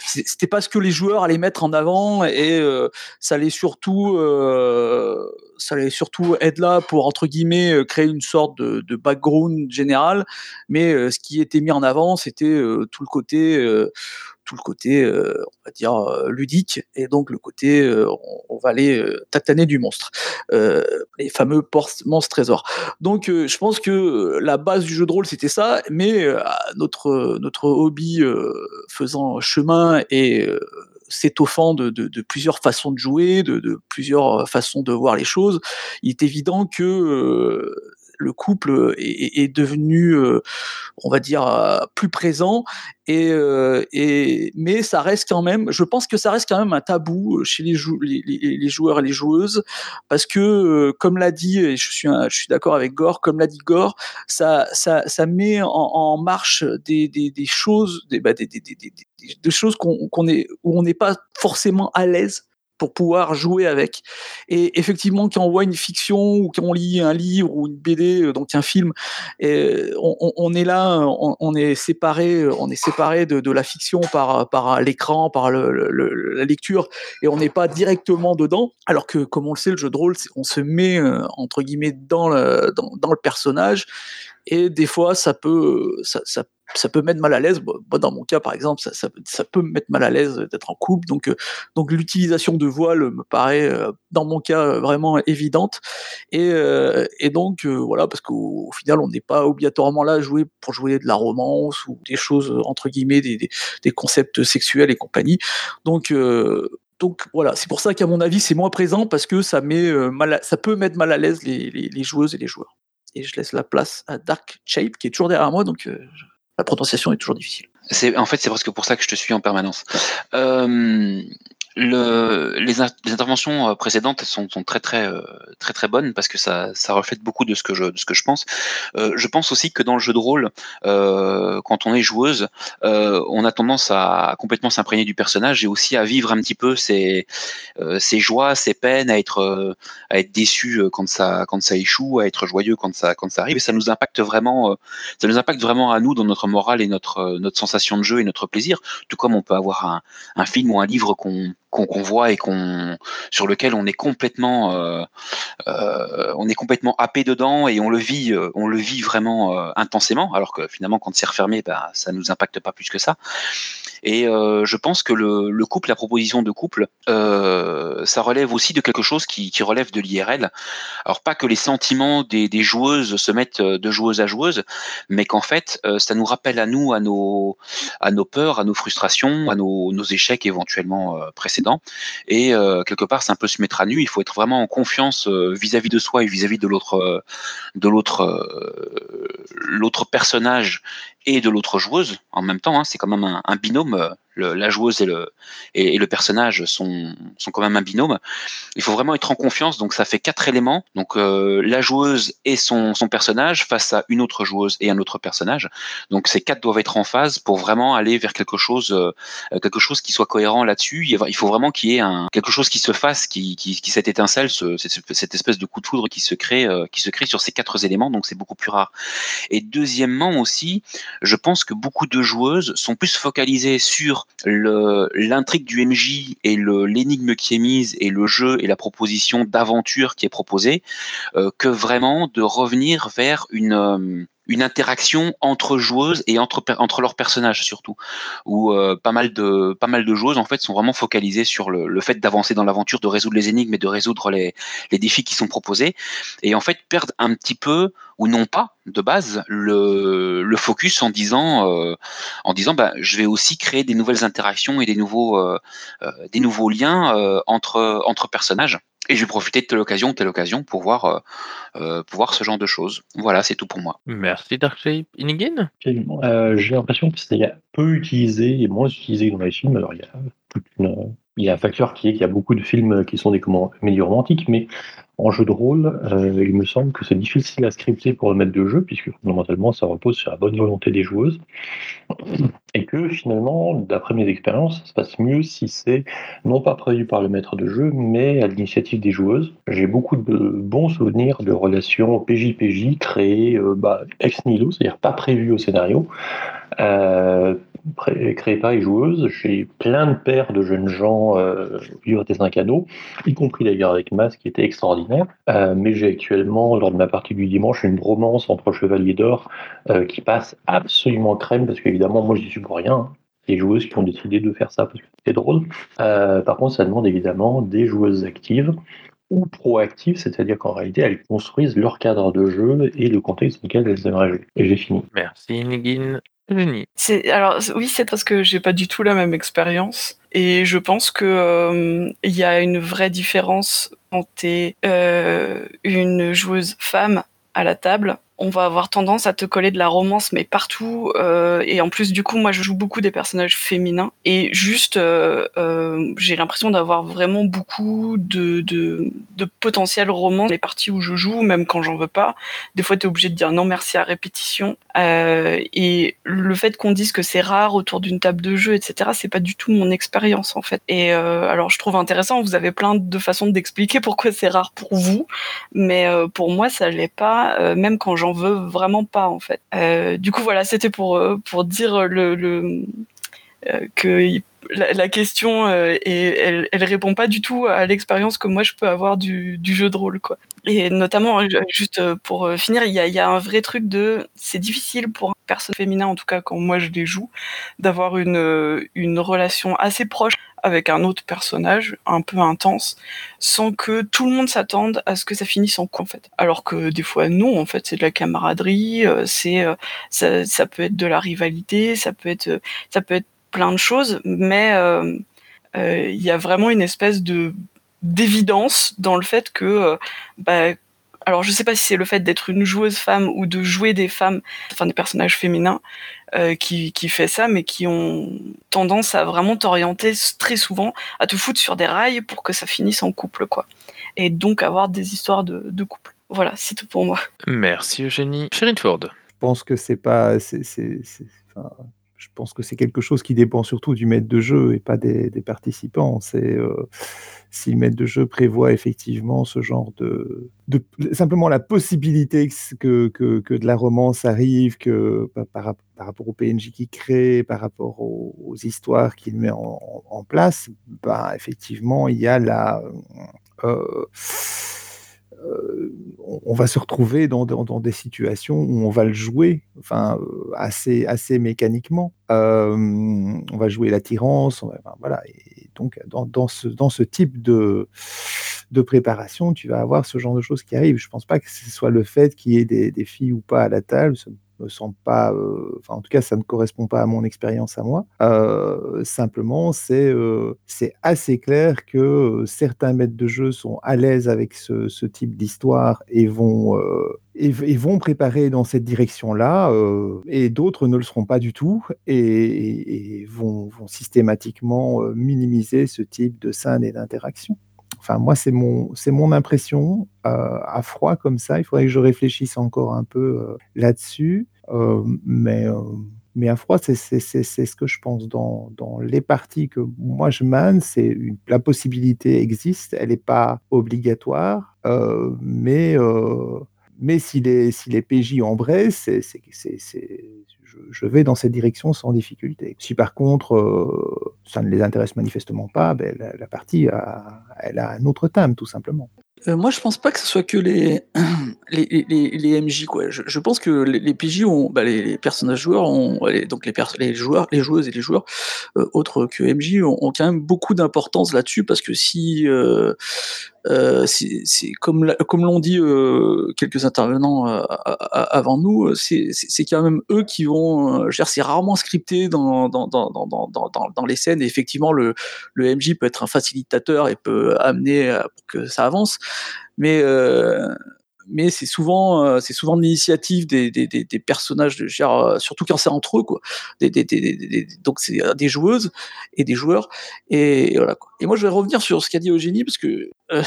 C'était, pas ce que les joueurs allaient mettre en avant et euh, ça allait surtout, euh, ça allait surtout être là pour entre guillemets euh, créer une sorte de, background général, mais ce qui était mis en avant, c'était tout le côté, tout le côté, euh, on va dire, euh, ludique, et donc le côté, euh, on, va aller euh, tataner du monstre. Euh, les fameux monstres trésors. Donc euh, je pense que la base du jeu de rôle, c'était ça, mais notre, notre hobby faisant chemin et s'étoffant de, de, de plusieurs façons de jouer, de, de plusieurs façons de voir les choses, il est évident que euh, le couple est, est- devenu, euh, on va dire, euh, plus présent. Et, euh, mais ça reste quand même, je pense que ça reste quand même un tabou chez les, jou- les, les- les joueurs et les joueuses, parce que, euh, comme l'a dit, et je suis, suis d'accord avec Gore, comme l'a dit Gore, ça, ça, ça met en, marche des, choses, des, bah, des, des, des, des- choses est, où on n'est pas forcément à l'aise pour pouvoir jouer avec. Et effectivement, quand on voit une fiction ou quand on lit un livre ou une BD, euh, donc un film, et on, est là, on, est séparé, on est séparé de, de la fiction par, par l'écran, par la lecture, et on n'est pas directement dedans. Alors que, comme on le sait, le jeu de rôle, on se met euh, entre guillemets dans le, dans le personnage, et des fois, ça peut, ça, ça, peut mettre mal à l'aise. Bon, dans mon cas, par exemple, ça, ça, peut me mettre mal à l'aise d'être en couple. Donc, euh, donc l'utilisation de voile me paraît, euh, dans mon cas, euh, vraiment évidente. Et, et donc, voilà, parce qu'au au final, on n'est pas obligatoirement là jouer pour jouer de la romance ou des choses, entre guillemets, des, des, concepts sexuels et compagnie. Donc, donc voilà, c'est pour ça qu'à mon avis, c'est moins présent parce que ça, met, mal ça peut mettre mal à l'aise les, les joueuses et les joueurs. Et je laisse la place à Dark Shape qui est toujours derrière moi, donc euh, la prononciation est toujours difficile. C'est en fait c'est presque pour ça que je te suis en permanence. Euh, le, les, in- les interventions euh, précédentes sont, très très euh, très très bonnes parce que ça, ça reflète beaucoup de ce que je de ce que je pense. Euh, je pense aussi que dans le jeu de rôle, quand on est joueuse, on a tendance à complètement s'imprégner du personnage et aussi à vivre un petit peu ses ses joies, ses peines, à être à être déçu quand ça quand ça échoue, à être joyeux quand ça quand ça arrive et ça nous impacte vraiment ça nous impacte vraiment à nous dans notre morale et notre notre sensation de jeu et notre plaisir tout comme on peut avoir un, un film ou un livre qu'on qu'on voit et qu'on sur lequel on est complètement euh, euh, on est complètement happé dedans et on le vit euh, on le vit vraiment euh, intensément alors que finalement quand c'est refermé bah, ça nous impacte pas plus que ça et euh, je pense que le, le couple la proposition de couple euh, ça relève aussi de quelque chose qui, qui relève de l'IRL alors pas que les sentiments des, des joueuses se mettent euh, de joueuse à joueuse mais qu'en fait euh, ça nous rappelle à nous à nos à nos peurs à nos frustrations à nos, nos échecs éventuellement euh, précédents. Et euh, quelque part c'est un peu se mettre à nu. Il faut être vraiment en confiance vis-à-vis de soi et vis-à-vis de l'autre de l'autre l'autre personnage et de l'autre joueuse en même temps hein, c'est quand même un, binôme euh, le- la joueuse et le et, le personnage sont sont quand même un binôme il faut vraiment être en confiance donc ça fait quatre éléments donc euh, la joueuse et son son personnage face à une autre joueuse et un autre personnage donc ces quatre doivent être en phase pour vraiment aller vers quelque chose euh, quelque chose qui soit cohérent là-dessus. Il faut vraiment qu'il y ait un, quelque chose qui se fasse, qui, qui, qui cette étincelle, ce- cette, espèce de coup de foudre qui se crée, euh, qui se crée sur ces quatre éléments. Donc c'est beaucoup plus rare. Et deuxièmement aussi, je pense que beaucoup de joueuses sont plus focalisées sur l'intrigue du MJ et l'énigme qui est mise et le jeu et la proposition d'aventure qui est proposée, euh, que vraiment de revenir vers une euh, interaction entre joueuses et entre entre leurs personnages surtout où euh, pas mal de pas mal de joueuses en fait sont vraiment focalisées sur le, le fait d'avancer dans l'aventure, de résoudre les énigmes et de résoudre les, les défis qui sont proposés. Et en fait perdent un petit peu ou non pas de base le, le focus en disant euh, en disant bah, je vais aussi créer des nouvelles interactions et des nouveaux euh, euh, des nouveaux liens euh, entre entre personnages et je vais profiter de telle occasion telle occasion pour voir euh, euh, pour voir ce genre de choses voilà c'est tout pour moi Merci Darkshape. Inigin Absolument. Euh, J'ai l'impression que c'est peu utilisé et moins utilisé que dans les films. Alors, il y a, toute une- il y a un facteur qui est qu'il y a beaucoup de films qui sont des comédies romantiques, mais en jeu de rôle, euh, il me semble que c'est difficile à scripter pour le maître de jeu, puisque fondamentalement, ça repose sur la bonne volonté des joueuses. Et que finalement, d'après mes expériences, ça se passe mieux si c'est non pas prévu par le maître de jeu, mais à l'initiative des joueuses. J'ai beaucoup de bons souvenirs de relations PJ-PJ créées euh, bah, ex nihilo, c'est-à-dire pas prévues au scénario, euh, par les joueuses. J'ai plein de paires de jeunes gens euh, vivre des cinq y compris d'ailleurs avec Mas, qui était extraordinaire. Euh, mais j'ai actuellement, lors de ma partie du dimanche, une romance entre Chevaliers d'Or euh, qui passe absolument crème, parce qu'évidemment, moi, j'y suis pour rien. hein. des joueuses qui ont décidé de faire ça parce que c'était drôle. Euh, par contre, ça demande évidemment des joueuses actives ou proactives, c'est-à-dire qu'en réalité, elles construisent leur cadre de jeu et le contexte dans lequel elles aimeraient jouer. Et j'ai fini. Merci Nigin. Alors oui, c'est parce que j'ai pas du tout la même expérience. Et je pense que euh, il y a une vraie différence quand t'es euh, une joueuse femme à la table on va avoir tendance à te coller de la romance mais partout euh, et en plus du coup moi je joue beaucoup des personnages féminins et juste euh, euh, j'ai l'impression d'avoir vraiment beaucoup de, de, de potentiel romance les parties où je joue même quand j'en veux pas. Des fois tu es obligé de dire non merci à répétition et le fait qu'on dise que c'est rare autour d'une table de jeu etc c'est pas du tout mon expérience en fait. Et alors je trouve intéressant vous avez plein de façons d'expliquer pourquoi c'est rare pour vous mais pour moi ça l'est pas même quand j'en veut vraiment pas en fait. Euh, du coup voilà, c'était pour euh, pour dire le, le euh, que la, la question et elle, elle répond pas du tout à l'expérience que moi je peux avoir du, du jeu de rôle quoi. Et notamment juste pour finir, il y a, y a un vrai truc de c'est difficile pour un personne féminin en tout cas quand moi je les joue d'avoir une une relation assez proche avec un autre personnage un peu intense sans que tout le monde s'attende à ce que ça finisse en coup en fait. Alors que des fois non en fait c'est de la camaraderie c'est ça, ça peut être de la rivalité ça peut être ça peut être plein de choses mais il euh, euh, y a vraiment une espèce de d'évidence dans le fait que euh, bah, alors je sais pas si c'est le fait d'être une joueuse femme ou de jouer des femmes, enfin des personnages féminins, euh, qui, qui fait ça, mais qui ont tendance à vraiment t'orienter très souvent, à te foutre sur des rails pour que ça finisse en couple, quoi. Et donc avoir des histoires de, de couple. Voilà, c'est tout pour moi. Merci Eugénie. Sherine Ford. Je pense que c'est pas, c'est, c'est, c'est, enfin, je pense que c'est quelque chose qui dépend surtout du maître de jeu et pas des, participants. C'est euh, si le maître de jeu prévoit effectivement ce genre de, simplement la possibilité que, que, de la romance arrive, que par, par, rapport au PNJ qu'il crée, par rapport aux, histoires qu'il met en, en, place, bah, effectivement, il y a la euh, on va se retrouver dans, des situations où on va le jouer, enfin euh, assez assez mécaniquement. Euh, on va jouer l'attirance, voilà. Et donc dans, ce type de préparation, tu vas avoir ce genre de choses qui arrivent. Je pense pas que ce soit le fait qu'il y ait des, filles ou pas à la table semble pas, euh, enfin en tout cas ça ne correspond pas à mon expérience à moi. Euh, simplement c'est euh, c'est assez clair que certains maîtres de jeu sont à l'aise avec ce, type d'histoire et vont vont préparer dans cette direction-là, et d'autres ne le seront pas du tout et vont, vont, systématiquement minimiser ce type de scène et d'interaction. Enfin, moi, c'est mon, c'est mon impression euh, à froid comme ça. Il faudrait que je réfléchisse encore un peu euh, là-dessus. Euh, mais, mais à froid, c'est, c'est, ce que je pense. Dans, dans les parties que moi je mène, c'est la possibilité existe. Elle n'est pas obligatoire, mais, mais si les, si les PJ embrassent, c'est, je, vais dans cette direction sans difficulté. Si par contre euh, ça ne les intéresse manifestement pas, ben, la, partie elle a un autre thème tout simplement. Euh, moi, je pense pas que ce soit que les, <clears throat> les, les, MJ. Quoi. Je, pense que les, PJ ont, bah, les, personnages joueurs ont, donc les, les joueurs, les joueuses et les joueurs euh, autres que MJ ont, quand même beaucoup d'importance là-dessus parce que si, euh, c'est comme comme l'ont dit quelques intervenants avant nous, c'est quand même eux qui vont. c'est rarement scripté dans, dans, dans, dans les scènes. Et effectivement, le, le MJ peut être un facilitateur et peut amener pour que ça avance mais euh, mais c'est souvent euh, c'est souvent l'initiative des, des, personnages de genre, euh, surtout quand c'est entre eux quoi. Donc c'est des joueuses et des joueurs et, voilà et moi je vais revenir sur ce qu'a dit Eugénie parce que <laughs>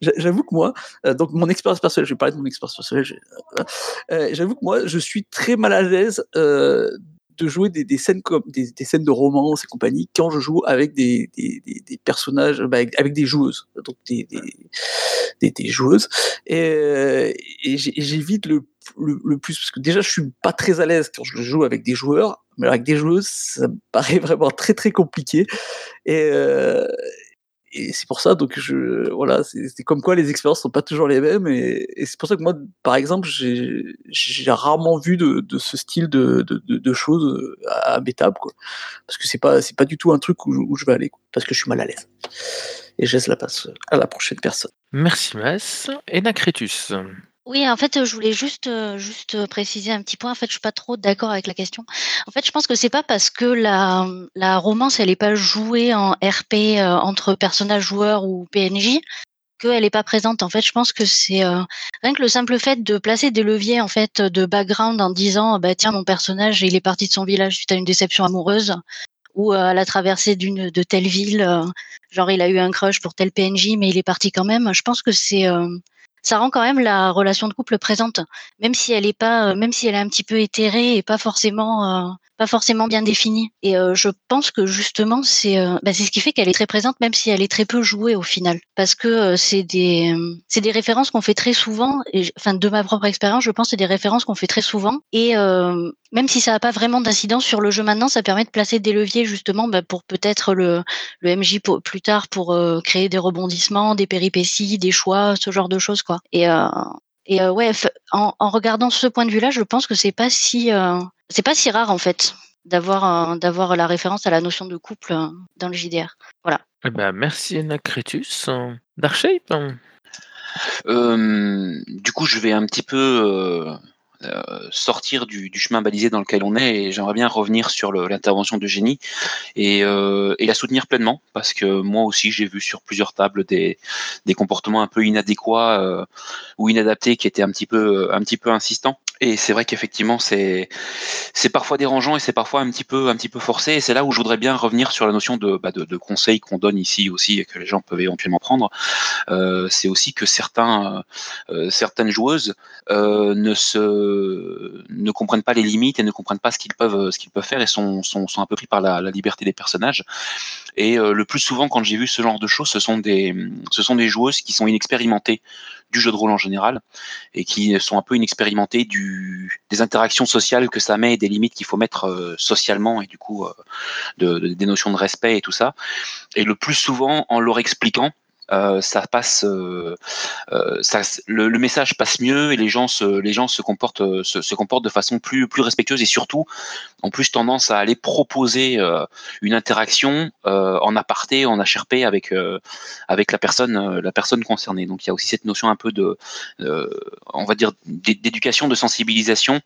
j'avoue que moi donc mon expérience personnelle je vais parler de mon expérience personnelle j'avoue que moi je suis très mal à l'aise de jouer des, des scènes comme des, des, scènes de romance et compagnie quand je joue avec des, des, des personnages bah, avec, avec, des joueuses donc des, des joueuses. Et, et j'évite le, le, le, plus parce que déjà je suis pas très à l'aise quand je joue avec des joueurs mais avec des joueuses ça me <laughs> paraît vraiment très très compliqué. Et, euh, et c'est pour ça, donc je, voilà, c'est comme quoi les expériences sont pas toujours les mêmes, et, et c'est pour ça que moi, par exemple, j'ai rarement vu de, ce style de, choses euh, à mes tables. Parce que c'est pas pas du tout un truc où, je- vais aller, parce que je suis mal à l'aise. Et je laisse la passe à la prochaine personne. Merci Mas. Enacretus. Oui, en fait, je voulais juste, juste préciser un petit point. En fait, je suis pas trop d'accord avec la question. En fait, je pense que c'est pas parce que la, la romance, elle est pas jouée en RP euh, entre personnages joueurs ou PNJ qu'elle est pas présente. En fait, je pense que c'est euh, rien que le simple fait de placer des leviers en fait de background en disant, bah tiens, mon personnage, il est parti de son village suite à une déception amoureuse ou à la traversée d'une de telle ville, genre il a eu un crush pour tel PNJ, mais il est parti quand même. Je pense que c'est euh, ça rend quand même la relation de couple présente, même si elle est pas, euh, même si elle est un petit peu éthérée et pas forcément, euh, pas forcément bien définie. Et euh, je pense que justement c'est, euh, bah, c'est ce qui fait qu'elle est très présente, même si elle est très peu jouée au final, parce que euh, c'est des, c'est des références qu'on fait très souvent. Et enfin de ma propre expérience, je pense que c'est des références qu'on fait très souvent. Et euh, même si ça n'a pas vraiment d'incidence sur le jeu maintenant, ça permet de placer des leviers justement bah, pour peut-être le, le MJ plus tard pour euh, créer des rebondissements, des péripéties, des choix, ce genre de choses quoi. Et euh, et ouais, en, en regardant ce point de vue-là, je pense que c'est pas si c'est pas si rare en fait d'avoir d'avoir la référence à la notion de couple euh, dans le JDR. Voilà. Eh ben, merci Enacretus. Darkshape. Euh, du coup, je vais un petit peu euh, sortir du, du chemin balisé dans lequel on est et j'aimerais bien revenir sur l'intervention de Génie et, euh, et la soutenir pleinement parce que moi aussi j'ai vu sur plusieurs tables des, des comportements un peu inadéquats euh, ou inadaptés qui étaient un petit peu un petit peu insistants et c'est vrai qu'effectivement c'est c'est parfois dérangeant et c'est parfois un petit peu un petit peu forcé. Et c'est là où je voudrais bien revenir sur la notion de, bah, de, de conseils qu'on donne ici aussi et que les gens peuvent éventuellement prendre. Euh, c'est aussi que certains, euh, certaines joueuses euh, ne se ne comprennent pas les limites et ne comprennent pas ce qu'ils peuvent ce qu'ils peuvent faire et sont, sont, sont un peu pris par la, la liberté des personnages. Et euh, le plus souvent, quand j'ai vu ce genre de choses, ce sont des ce sont des joueuses qui sont inexpérimentées du jeu de rôle en général et qui sont un peu inexpérimentées du des interactions sociales que ça met et des limites qu'il faut mettre euh, socialement et du coup euh, de, de- des notions de respect et tout ça. Et le plus souvent, en leur expliquant euh, ça passe, euh, euh, le, message passe mieux et les gens se, les gens se comportent, se, comportent de façon plus, plus respectueuse et surtout, en plus tendance à aller proposer une interaction en aparté, en HRP avec avec la personne, la personne concernée. Donc il y a aussi cette notion un peu de, on va dire, d'é- d'éducation, de sensibilisation,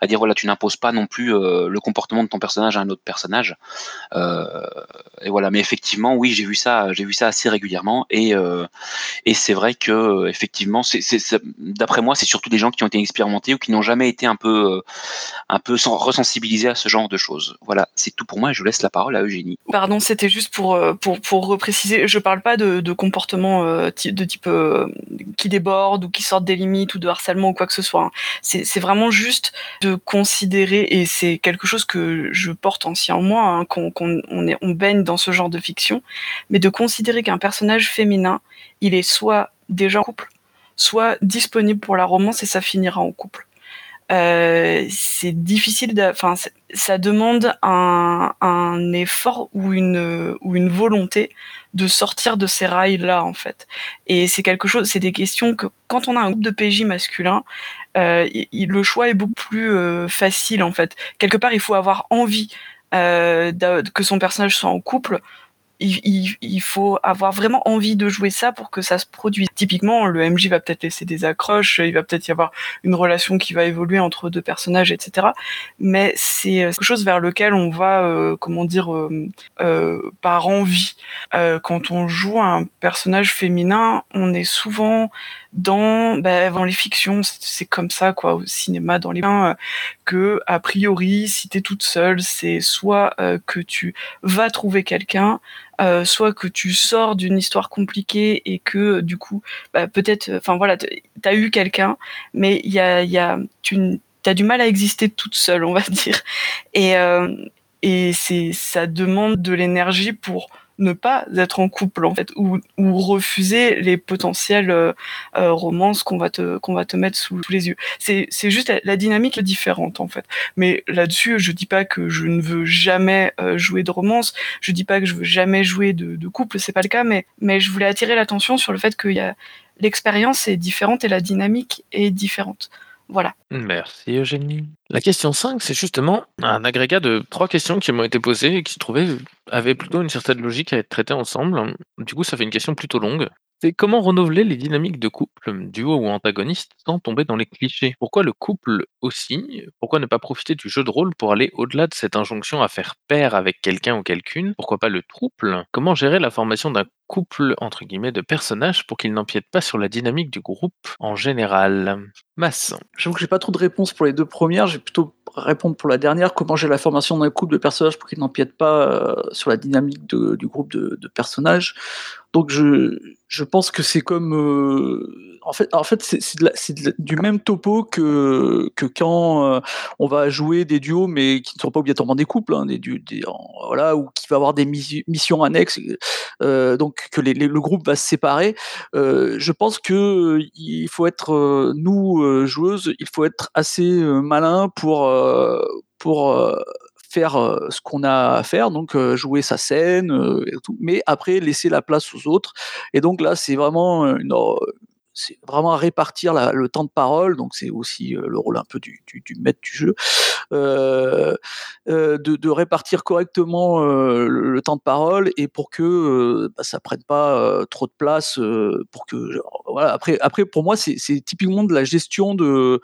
à dire voilà, tu n'imposes pas non plus euh, le comportement de ton personnage à un autre personnage. Euh, et voilà, mais effectivement, oui, j'ai vu ça, j'ai vu ça assez régulièrement, et euh, et c'est vrai que effectivement, c'est, d'après moi, c'est surtout des gens qui ont été expérimentés ou qui n'ont jamais été un peu, un peu à ce genre de choses. Voilà, c'est tout pour moi. Et je laisse la parole à Eugénie. Pardon, c'était juste pour, pour, pour repréciser. Je parle pas de, de comportement de type qui déborde ou qui sortent des limites ou de harcèlement ou quoi que ce soit. hein. C'est vraiment juste de considérer, et c'est quelque chose que je porte ancien en moi, hein, qu'on qu'on- on, baigne dans ce genre de fiction, mais de considérer qu'un personnage féminin, il est soit déjà en couple, soit disponible pour la romance et ça finira en couple. Euh, c'est difficile, enfin, ça demande un, un effort ou une, ou une volonté de sortir de ces rails-là, en fait. Et c'est quelque chose, c'est des questions que quand on a un groupe de PJ masculin, il- le choix est beaucoup plus euh, facile, en fait. Quelque part, il faut avoir envie euh, que son personnage soit en couple. Il, il- il faut avoir vraiment envie de jouer ça pour que ça se produise. Typiquement, le MJ va peut-être laisser des accroches, il va peut-être y avoir une relation qui va évoluer entre deux personnages, etc. Mais c'est euh, quelque chose vers lequel on va, euh, comment dire, euh, euh, par envie. Euh, quand on joue un personnage féminin, on est souvent dans, bah, dans les fictions, c'est comme ça, quoi, au cinéma, dans les euh, que a priori, si t'es toute seule, c'est soit euh, que tu vas trouver quelqu'un, euh, soit que tu sors d'une histoire compliquée et que du coup, bah, peut-être, enfin voilà, t'as eu quelqu'un, mais il y a, y a, tu t'as du mal à exister toute seule, on va <laughs> dire, et euh, et c'est, ça demande de l'énergie pour ne pas être en couple en fait ou, ou refuser les potentielles euh, euh, romances qu'on va te qu'on va te mettre sous, sous les yeux. C'est c'est juste la, dynamique est différente en fait. Mais là-dessus, je dis pas que je ne veux jamais euh, jouer de romance, je dis pas que je veux jamais jouer de, de couple, c'est pas le cas, mais mais je voulais attirer l'attention sur le fait qu'il y a l'expérience est différente et la dynamique est différente. Voilà. Merci Eugénie. La question 5, c'est justement un agrégat de trois questions qui m'ont été posées et qui, je trouvais, avaient plutôt une certaine logique à être traitées ensemble. Du coup, ça fait une question plutôt longue. C'est comment renouveler les dynamiques de couple, duo ou antagoniste, sans tomber dans les clichés? Pourquoi le couple aussi? Pourquoi ne pas profiter du jeu de rôle pour aller au-delà de cette injonction à faire pair avec quelqu'un ou quelqu'une? Pourquoi pas le trouble Comment gérer la formation d'un couple entre guillemets de personnages pour qu'ils n'empiètent pas sur la dynamique du groupe en général? Masse. J'avoue que j'ai pas trop de réponses pour les deux premières, j'ai plutôt répondre pour la dernière, comment j'ai la formation d'un couple de personnages pour qu'ils n'empiètent pas euh, sur la dynamique du groupe de, personnages. Donc je, je pense que c'est comme... Euh, en fait, en fait c'est du même topo que, que quand euh, on va jouer des duos, mais qui ne sont pas obligatoirement des couples, hein, voilà, ou qui va avoir des missions annexes, donc que le groupe va se séparer. Je pense que il faut être, nous, joueuses, il faut être assez malin pour pour faire ce qu'on a à faire, donc jouer sa scène, mais après laisser la place aux autres. Et donc là, c'est vraiment une, c'est vraiment à répartir le temps de parole, donc c'est aussi euh, le rôle un peu du, maître du jeu, euh, euh, de, répartir correctement le, temps de parole et pour que bah, ça prenne pas trop de place, pour que voilà. Après, après pour moi c'est typiquement de la gestion de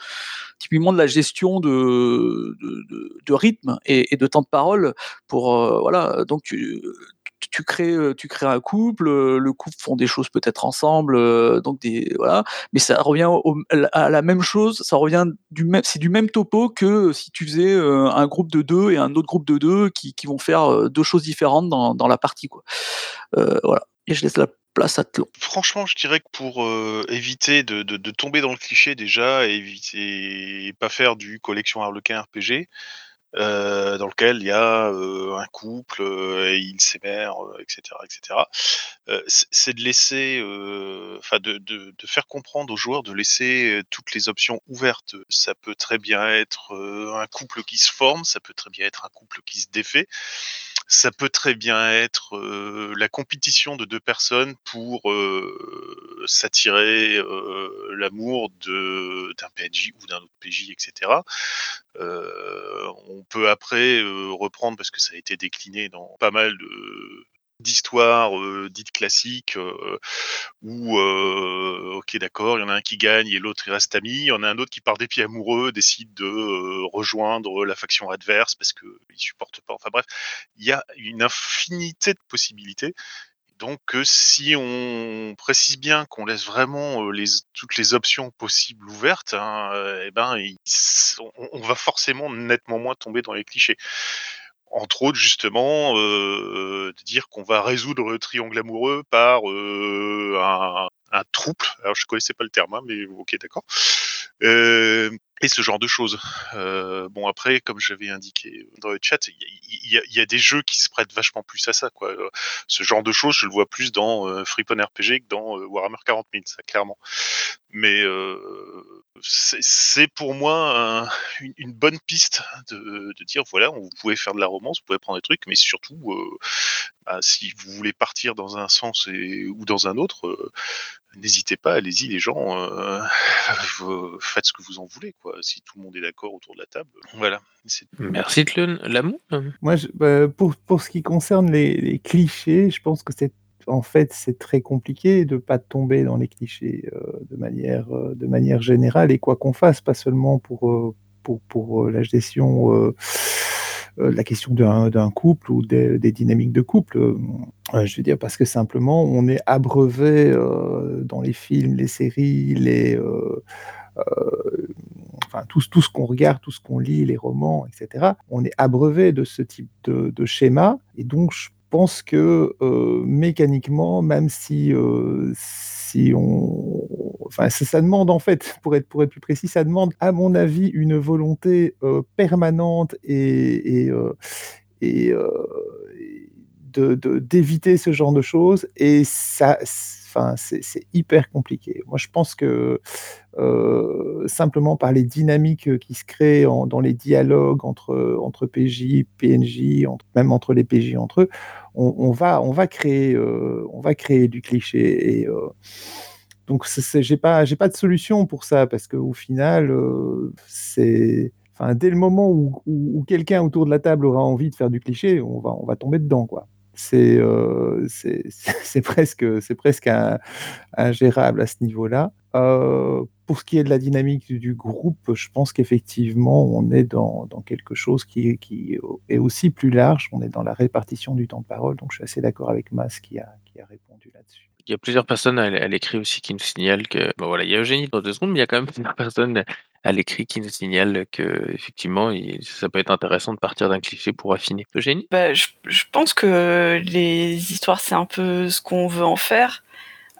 typiquement de la gestion de, de, rythme et, de temps de parole pour voilà donc crées, tu crées un couple, le couple font des choses peut-être ensemble, donc des voilà, mais ça revient à la même chose, ça revient du même, c'est du même topo que si tu faisais un groupe de deux et un autre groupe de deux qui, vont faire deux choses différentes dans, dans la partie quoi. Euh, voilà. Et je laisse la place à Tlon. Franchement, je dirais que pour euh, éviter de, de, de, tomber dans le cliché déjà, et éviter et pas faire du collection Harlequin RPG, euh, dans lequel il y a euh, un couple euh, et ils s'aimèrent, etc., etc. c'est de laisser, enfin de, de, de, faire comprendre aux joueurs de laisser toutes les options ouvertes. Ça peut très bien être un couple qui se forme, ça peut très bien être un couple qui se défait ça peut très bien être la compétition de deux personnes pour s'attirer l'amour d'un PNJ ou d'un autre PJ, etc. on peut après reprendre, parce que ça a été décliné dans pas mal de, d'histoires euh, dites classiques euh, où ok d'accord il y en a un qui gagne et l'autre il reste ami. Il y en a un autre qui par dépit amoureux décide de rejoindre la faction adverse parce que il supporte pas. Enfin bref il y a une infinité de possibilités. Donc si on précise bien qu'on laisse vraiment les, toutes les options possibles ouvertes, hein, eh ben, on, va forcément nettement moins tomber dans les clichés entre autres justement euh, de dire qu'on va résoudre le triangle amoureux par euh, un, un, trouble. Alors je connaissais pas le terme, hein, mais ok d'accord. Euh, et ce genre de choses. Euh, bon après, comme j'avais indiqué dans le chat, il y, a des jeux qui se prêtent vachement plus à ça. Quoi. Ce genre de choses, je le vois plus dans Freepan RPG que dans Warhammer 40 000, ça clairement. Mais c'est pour moi un, une, une, bonne piste de, de, dire voilà, vous pouvez faire de la romance, vous pouvez prendre des trucs, mais surtout, euh, bah, si vous voulez partir dans un sens et, ou dans un autre, euh, n'hésitez pas, allez-y les gens, euh, <laughs> faites ce que vous en voulez, quoi. Si tout le monde est d'accord autour de la table, voilà. Merci Tlun. L'amour Moi, je, bah, pour, pour ce qui concerne les, les clichés, je pense que c'est en fait, c'est très compliqué de ne pas tomber dans les clichés euh, de, manière, euh, de manière générale, et quoi qu'on fasse, pas seulement pour, euh, pour, pour la gestion, la question d'un couple ou des, dynamiques de couple. je veux dire, parce que simplement, on est abreuvé dans les films, les séries, les enfin tout, tout ce qu'on regarde, tout ce qu'on lit, les romans, etc., on est abreuvé de ce type de, de schéma. Et donc, je pense que euh, mécaniquement, même si, euh, si on. Enfin, ça, demande, en fait, <laughs> pour être, pour être plus précis, ça demande, à mon avis, une volonté euh, permanente et, et, et de de d'éviter ce genre de choses et ça enfin, c'est hyper compliqué. Moi, je pense que, heu, simplement par les dynamiques, qui se créent en dans les dialogues entre, entre PJ, PNJ, même entre les PJ entre eux, on va on va créer, heu, on va créer du cliché et donc j'ai pas pas de solution pour ça parce qu'au final, c'est enfin, dès le moment où où où quelqu'un autour de la table aura envie de faire du cliché, on va on va tomber dedans, quoi. C'est, heu, <laughs> c'est presque, ingérable à ce niveau-là. Heu, pour ce qui est de la dynamique du groupe, je pense qu'effectivement, on est dans quelque chose qui est aussi plus large. On est dans la répartition du temps de parole, donc je suis assez d'accord avec Mas qui a répondu. Il y a plusieurs personnes à l'é à l'écrit aussi qui nous signalent que bon voilà, il y a Eugénie dans 2 secondes, mais il y a quand même <laughs> plusieurs personnes à l'écrit qui nous signalent qu'effectivement il ça peut être intéressant de partir d'un cliché pour affiner. Eugénie? Bah, je pense que les histoires, c'est un peu ce qu'on veut en faire.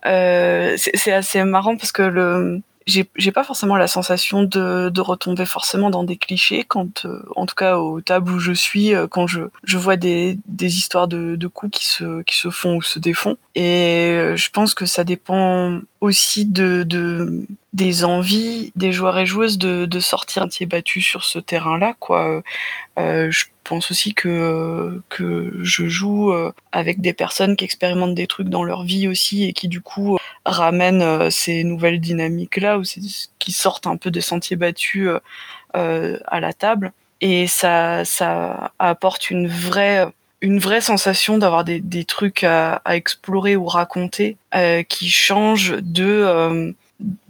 C'est c'est assez marrant parce que le j'ai pas forcément la sensation de de retomber forcément dans des clichés quand, heu, en tout cas aux tables où je suis, heu, quand je je vois des des histoires de de coups qui se qui se font ou se défont. Et heu, je pense que ça dépend aussi de de des envies des joueurs et joueuses de de sortir sentiers battus sur ce terrain-là, quoi, heu, je pense aussi que, que je joue, heu, avec des personnes qui expérimentent des trucs dans leur vie aussi et qui du coup ramènent, heu, ces nouvelles dynamiques-là ou qui sortent un peu des sentiers battus, à la table. Et ça ça apporte une vraie, une vraie sensation d'avoir des des trucs à explorer ou raconter, qui changent de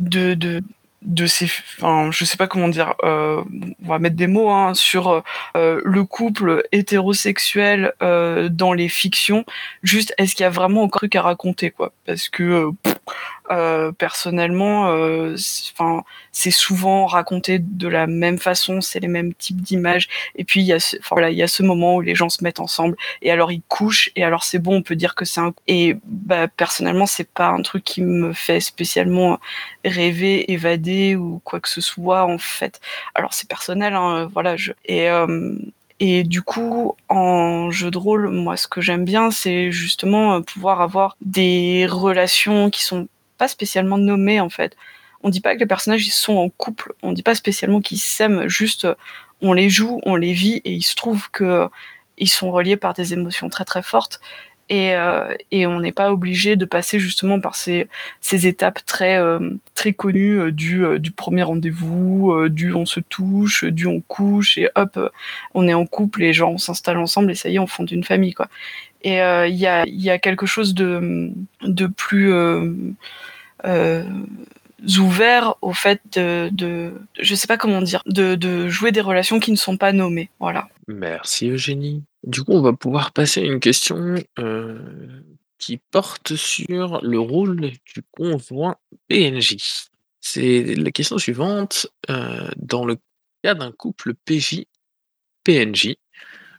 de de ces enfin, je sais pas comment dire, heu, on va mettre des mots, hein, sur, heu, le couple hétérosexuel, heu, dans les fictions. Juste, est-ce qu'il y a vraiment encore un truc à raconter, quoi? Parce que, heu, heu, personnellement, heu, c enfin, c'est souvent raconté de la même façon, c'est les mêmes types d'images et puis il y a ce voilà, il y a ce moment où les gens se mettent ensemble et alors ils couchent et alors c'est bon, on peut dire que c'est un et bah, personnellement, c'est pas un truc qui me fait spécialement rêver, évader ou quoi que ce soit, en fait. Alors c'est personnel, hein, voilà, je et hem et du coup, en jeu de rôle, moi, ce que j'aime bien, c'est justement, pouvoir avoir des relations qui sont pas spécialement nommées, en fait. On dit pas que les personnages, ils sont en couple, on dit pas spécialement qu'ils s'aiment, juste, on les joue, on les vit et il se trouve qu'ils sont reliés par des émotions très, très fortes. Et heu et on n'est pas obligé de passer justement par ces ces étapes très, très connues, du, du 1er rendez-vous, du on se touche, du on couche et hop, on est en couple et genre on s'installe ensemble et ça y est, on fonde une famille, quoi. Et il y a y a quelque chose de, de plus, hem, heu, ouvert au fait de de je sais pas comment dire, de jouer des relations qui ne sont pas nommées. Merci Eugénie. Du coup, on va pouvoir passer à une question, heu, qui porte sur le rôle du conjoint PNJ. C'est la question suivante, heu, dans le cas d'un couple PJ-PNJ,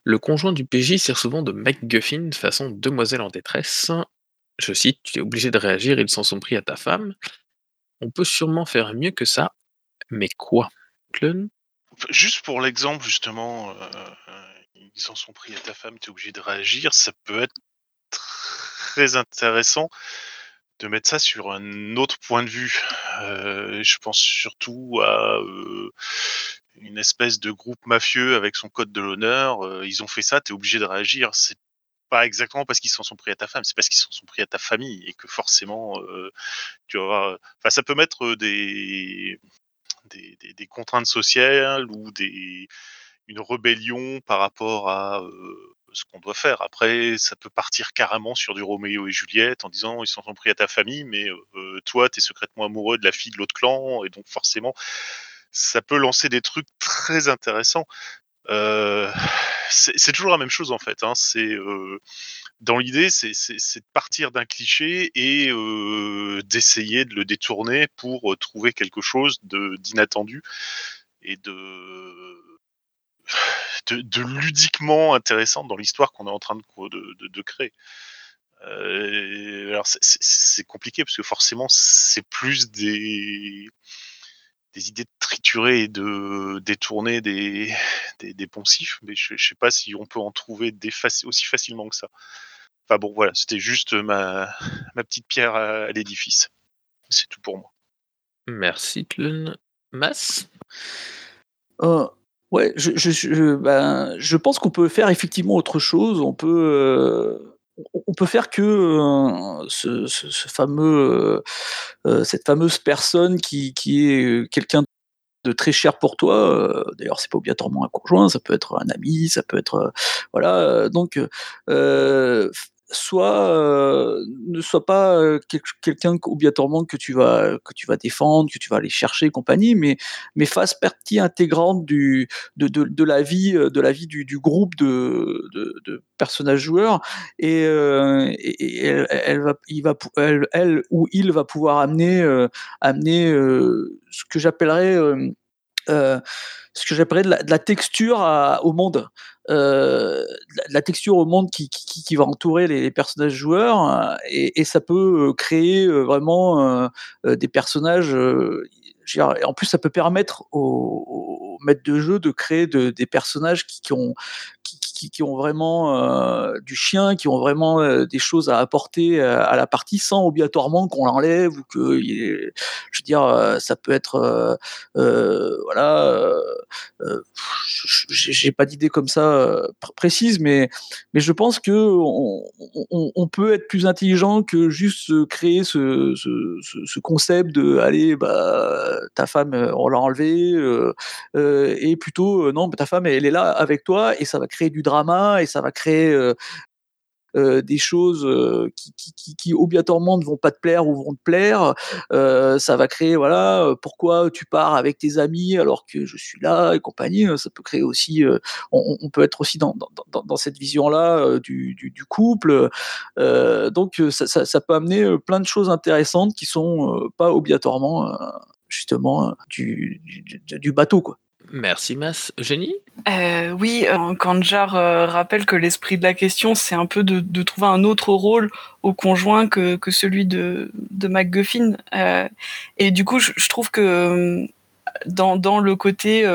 le conjoint du PJ sert souvent de MacGuffin façon demoiselle en détresse. Je cite: «Tu es obligé de réagir, ils s'en sont pris à ta femme». On peut sûrement faire mieux que ça, mais quoi? Clun? Juste pour l'exemple justement, heu, ils s'en sont pris à ta femme, tu es obligé de réagir, ça peut être très intéressant de mettre ça sur un autre point de vue. Heu, je pense surtout à, une espèce de groupe mafieux avec son code de l'honneur, ils ont fait ça, tu es obligé de réagir. Pas exactement parce qu'ils s'en sont pris à ta femme, c'est parce qu'ils s'en sont pris à ta famille et que forcément, heu, tu vas avoir, enfin ça peut mettre des des des contraintes sociales ou des une rébellion par rapport à, ce qu'on doit faire. Après, ça peut partir carrément sur du Roméo et Juliette en disant: «Ils s'en sont pris à ta famille, mais toi, tu es secrètement amoureux de la fille de l'autre clan» et donc forcément, ça peut lancer des trucs très intéressants. C'est toujours la même chose en fait, hein, c'est, dans l'idée, c'est de partir d'un cliché et d'essayer de le détourner pour, trouver quelque chose d'inattendu et de ludiquement intéressant dans l'histoire qu'on est en train de de créer. Alors c'est compliqué parce que forcément c'est plus des des idées triturées et de détourner des des des poncifs, mais je je sais pas si on peut en trouver des faci aussi facilement que ça. Enfin bon, voilà, c'était juste ma, ma petite pierre à, à l'édifice. C'est tout pour moi. Merci, Tlun. Mas? Euh, ouais, je, je, je, ben, je pense qu'on peut faire effectivement autre chose. On peut, euh, on- peut faire que euh, euh, euh, cette fameuse personne qui, est quelqu'un de très cher pour toi. D'ailleurs, c'est pas obligatoirement un conjoint, ça peut être un ami, ça peut être, voilà. donc, soit euh, ne soit pas euh, quel- quelqu'un qu- obligatoirement que tu vas que tu vas défendre, que tu vas aller chercher, compagnie, mais mais fasse partie intégrante du de, de, de la vie euh, de la vie du, du groupe de, de, de personnages joueurs. Et, euh, et, elle, va il va elle, elle ou il va pouvoir amener euh, amener ce que j'appellerais euh, ce que j'appellerais de la, texture au monde. Euh, la, texture au monde qui, va entourer les, personnages joueurs euh, et, ça peut créer vraiment des personnages. en plus, ça peut permettre aux, maîtres de jeu de créer de- des personnages qui ont qui, ont vraiment euh, du chien, qui ont vraiment euh, des choses à apporter euh, à la partie sans obligatoirement qu'on l'enlève ou que, je veux dire, ça peut être voilà, j'ai pas d'idée comme ça pr- précise, mais mais je pense que on, peut être plus intelligent que juste créer ce, ce, ce- ce concept de allez bah ta femme on l'a enlevée et plutôt non mais ta femme elle est là avec toi et ça va créer du drama et ça va créer euh, euh, des choses euh, qui, obligatoirement ne vont pas te plaire ou vont te plaire. Ça va créer, voilà, pourquoi tu pars avec tes amis alors que je suis là et compagnie. Ça peut créer aussi, on, peut être aussi dans, dans, cette vision-là du, couple. Donc ça, ça, ça peut amener plein de choses intéressantes qui sont pas obligatoirement justement du, du bateau, quoi. Merci, Mas. Eugénie Euh, oui, euh, quand Jar euh, rappelle que l'esprit de la question, c'est un peu de, trouver un autre rôle au conjoint que, que celui de, de MacGuffin. Et du coup, je, trouve que dans, dans le côté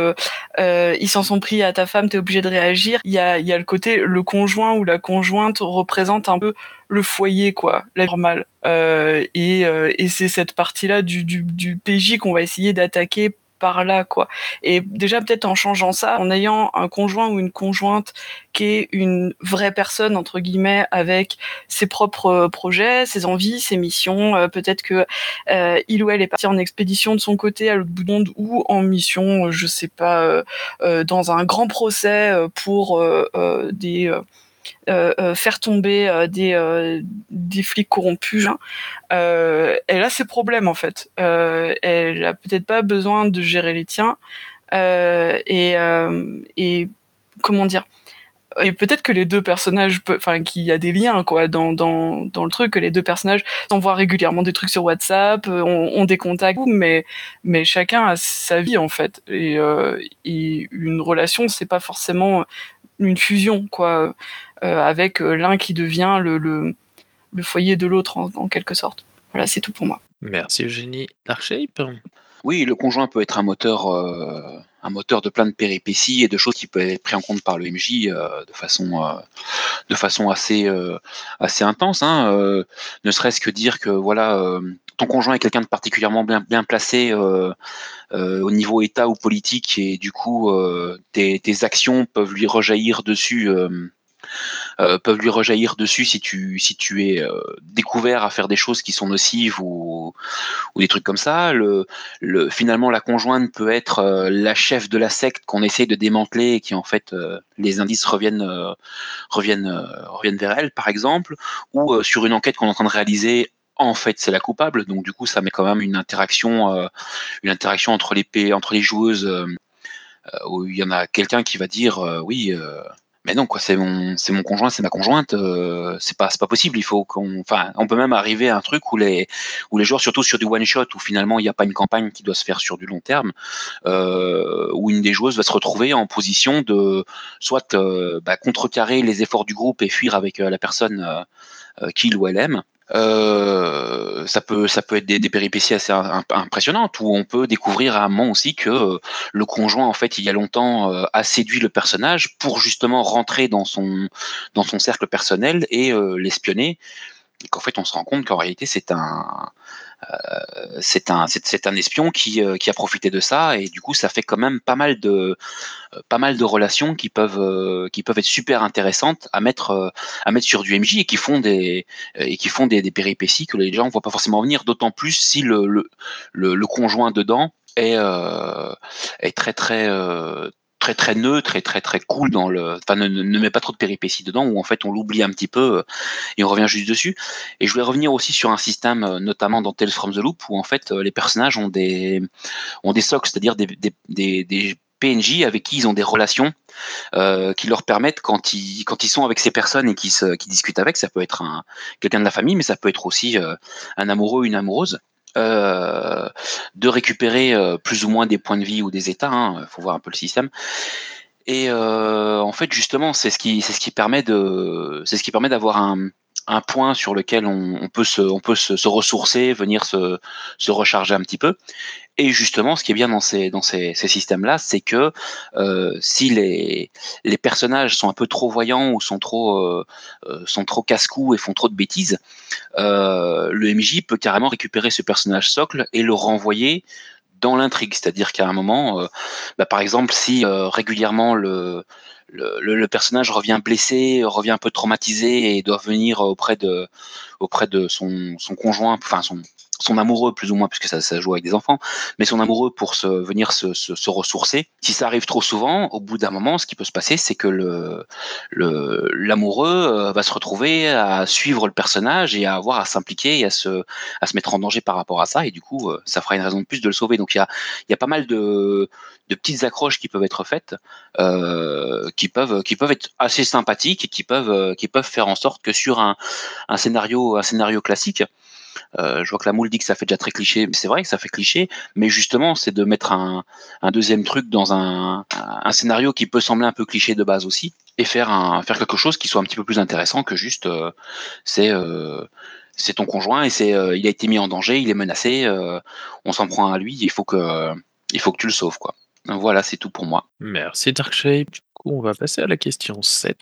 ils s'en sont pris à ta femme, t'es obligé de réagir, il y a, y a le côté le conjoint ou la conjointe représente un peu le foyer, quoi, la normale. Et et c'est cette partie-là du, du PJ qu'on va essayer d'attaquer par là quoi. Et déjà peut-être en changeant ça en ayant un conjoint ou une conjointe qui est une vraie personne entre guillemets avec ses propres euh, projets ses envies ses missions euh, peut-être que euh, il ou elle est parti en expédition de son côté à l'autre bout du monde ou en mission je sais pas dans un grand procès pour des faire tomber euh, des, euh, des flics corrompus, hein, euh, elle a ses problèmes en fait. Euh, elle a peut-être pas besoin de gérer les tiens. Euh, et, euh, et comment dire et peut-être que les deux personnages, pe- enfin qu'il y a des liens quoi dans, dans, dans le truc, que les deux personnages s'envoient régulièrement des trucs sur WhatsApp, euh, ont, des contacts, mais mais chacun a sa vie en fait. Et, euh, et une relation, c'est pas forcément une fusion quoi, euh, avec euh, l'un qui devient le, le, le foyer de l'autre en, en quelque sorte. Voilà, c'est tout pour moi. Merci, Eugénie. Darkshape Oui, le conjoint peut être un moteur, euh, un moteur de plein de péripéties et de choses qui peuvent être pris en compte par le MJ euh, de façon, euh, de façon assez, euh, assez intense. Hein, euh, ne serait-ce que dire que voilà, euh, ton conjoint est quelqu'un de particulièrement bien, bien placé euh, euh, au niveau État ou politique et du coup, euh, tes, actions peuvent lui rejaillir dessus. peuvent lui rejaillir dessus si tu si tu es découvert à faire des choses qui sont nocives ou des trucs comme ça. Le, le finalement la conjointe peut être la chef de la secte qu'on essaie de démanteler et qui en fait les indices reviennent reviennent reviennent vers elle par exemple ou sur une enquête qu'on est en train de réaliser en fait c'est la coupable. Donc du coup ça met quand même une interaction euh, une interaction entre les entre les joueuses euh, euh, où il y en a quelqu'un qui va dire oui mais non quoi c'est mon c'est mon conjoint c'est ma conjointe c'est pas c'est pas possible. Il faut qu'on enfin on peut même arriver à un truc où les où les joueurs surtout sur du one shot où finalement il n'y a pas une campagne qui doit se faire sur du long terme où une des joueuses va se retrouver en position de soit bah, contrecarrer les efforts du groupe et fuir avec la personne qu'il ou elle aime euh, ça peut ça peut être des, des péripéties assez im- impressionnantes où on peut découvrir à un moment aussi que euh, le conjoint en fait il y a longtemps euh, a séduit le personnage pour justement rentrer dans son dans son cercle personnel et euh, l'espionner. Et qu'en fait on se rend compte qu'en réalité c'est un c'est un c'est un espion qui euh, qui a profité de ça et du coup ça fait quand même pas mal de euh, relations qui peuvent euh, être super intéressantes à mettre euh, sur du MJ et qui font des euh, péripéties que les gens ne voient pas forcément venir d'autant plus si le conjoint dedans est euh, très très euh, très neutre et très très cool dans le enfin ne, ne met pas trop de péripéties dedans où en fait on l'oublie un petit peu euh, et on revient juste dessus. Et je voulais revenir aussi sur un système euh, notamment dans Tales from the Loop où en fait euh, les personnages ont des ont des socks c'est-à-dire des, des, PNJ avec qui ils ont des relations qui leur permettent quand ils quand ils sont avec ces personnes et qui qui discutent avec. Ça peut être un quelqu'un de la famille mais ça peut être aussi un amoureux une amoureuse euh, de récupérer euh, plus ou moins des points de vie ou des états il faut voir un peu le système. Et euh, en fait justement c'est ce qui c'est ce qui permet de c'est ce qui permet d'avoir un un point sur lequel on, peut se on peut se ressourcer venir se se recharger un petit peu et justement, ce qui est bien dans ces, dans ces, ces systèmes-là, c'est que euh, si les, les personnages sont un peu trop voyants ou sont trop, euh, euh, trop casse-cou et font trop de bêtises, euh, le MJ peut carrément récupérer ce personnage socle et le renvoyer dans l'intrigue. C'est-à-dire qu'à un moment, euh, bah, par exemple, si euh, régulièrement le, le, le- le personnage revient blessé, revient un peu traumatisé et doit venir auprès de, auprès de son, son conjoint, enfin son, son amoureux plus ou moins, puisque ça, joue avec des enfants, mais son amoureux pour se, venir se, ressourcer. Si ça arrive trop souvent, au bout d'un moment, ce qui peut se passer, c'est que le l'amoureux euh, va se retrouver à suivre le personnage et à avoir à s'impliquer et à se, mettre en danger par rapport à ça, et du coup, euh, ça fera une raison de plus de le sauver. Donc il y a, pas mal de, de petites accroches qui peuvent être faites, euh, qui peuvent, qui peuvent être assez sympathiques et qui peuvent, qui peuvent faire en sorte que sur un, un scénario, un scénario classique, euh, je vois que la moule dit que ça fait déjà très cliché, mais c'est vrai que ça fait cliché, mais justement, c'est de mettre un, deuxième truc dans un, scénario qui peut sembler un peu cliché de base aussi, et faire, quelque chose qui soit un petit peu plus intéressant que juste euh, c'est euh, c'est ton conjoint et c'est il a été mis en danger, il est menacé, on s'en prend à lui, il faut que tu le sauves quoi. Voilà, c'est tout pour moi. Merci Darkshape. Du coup, on va passer à la question 7.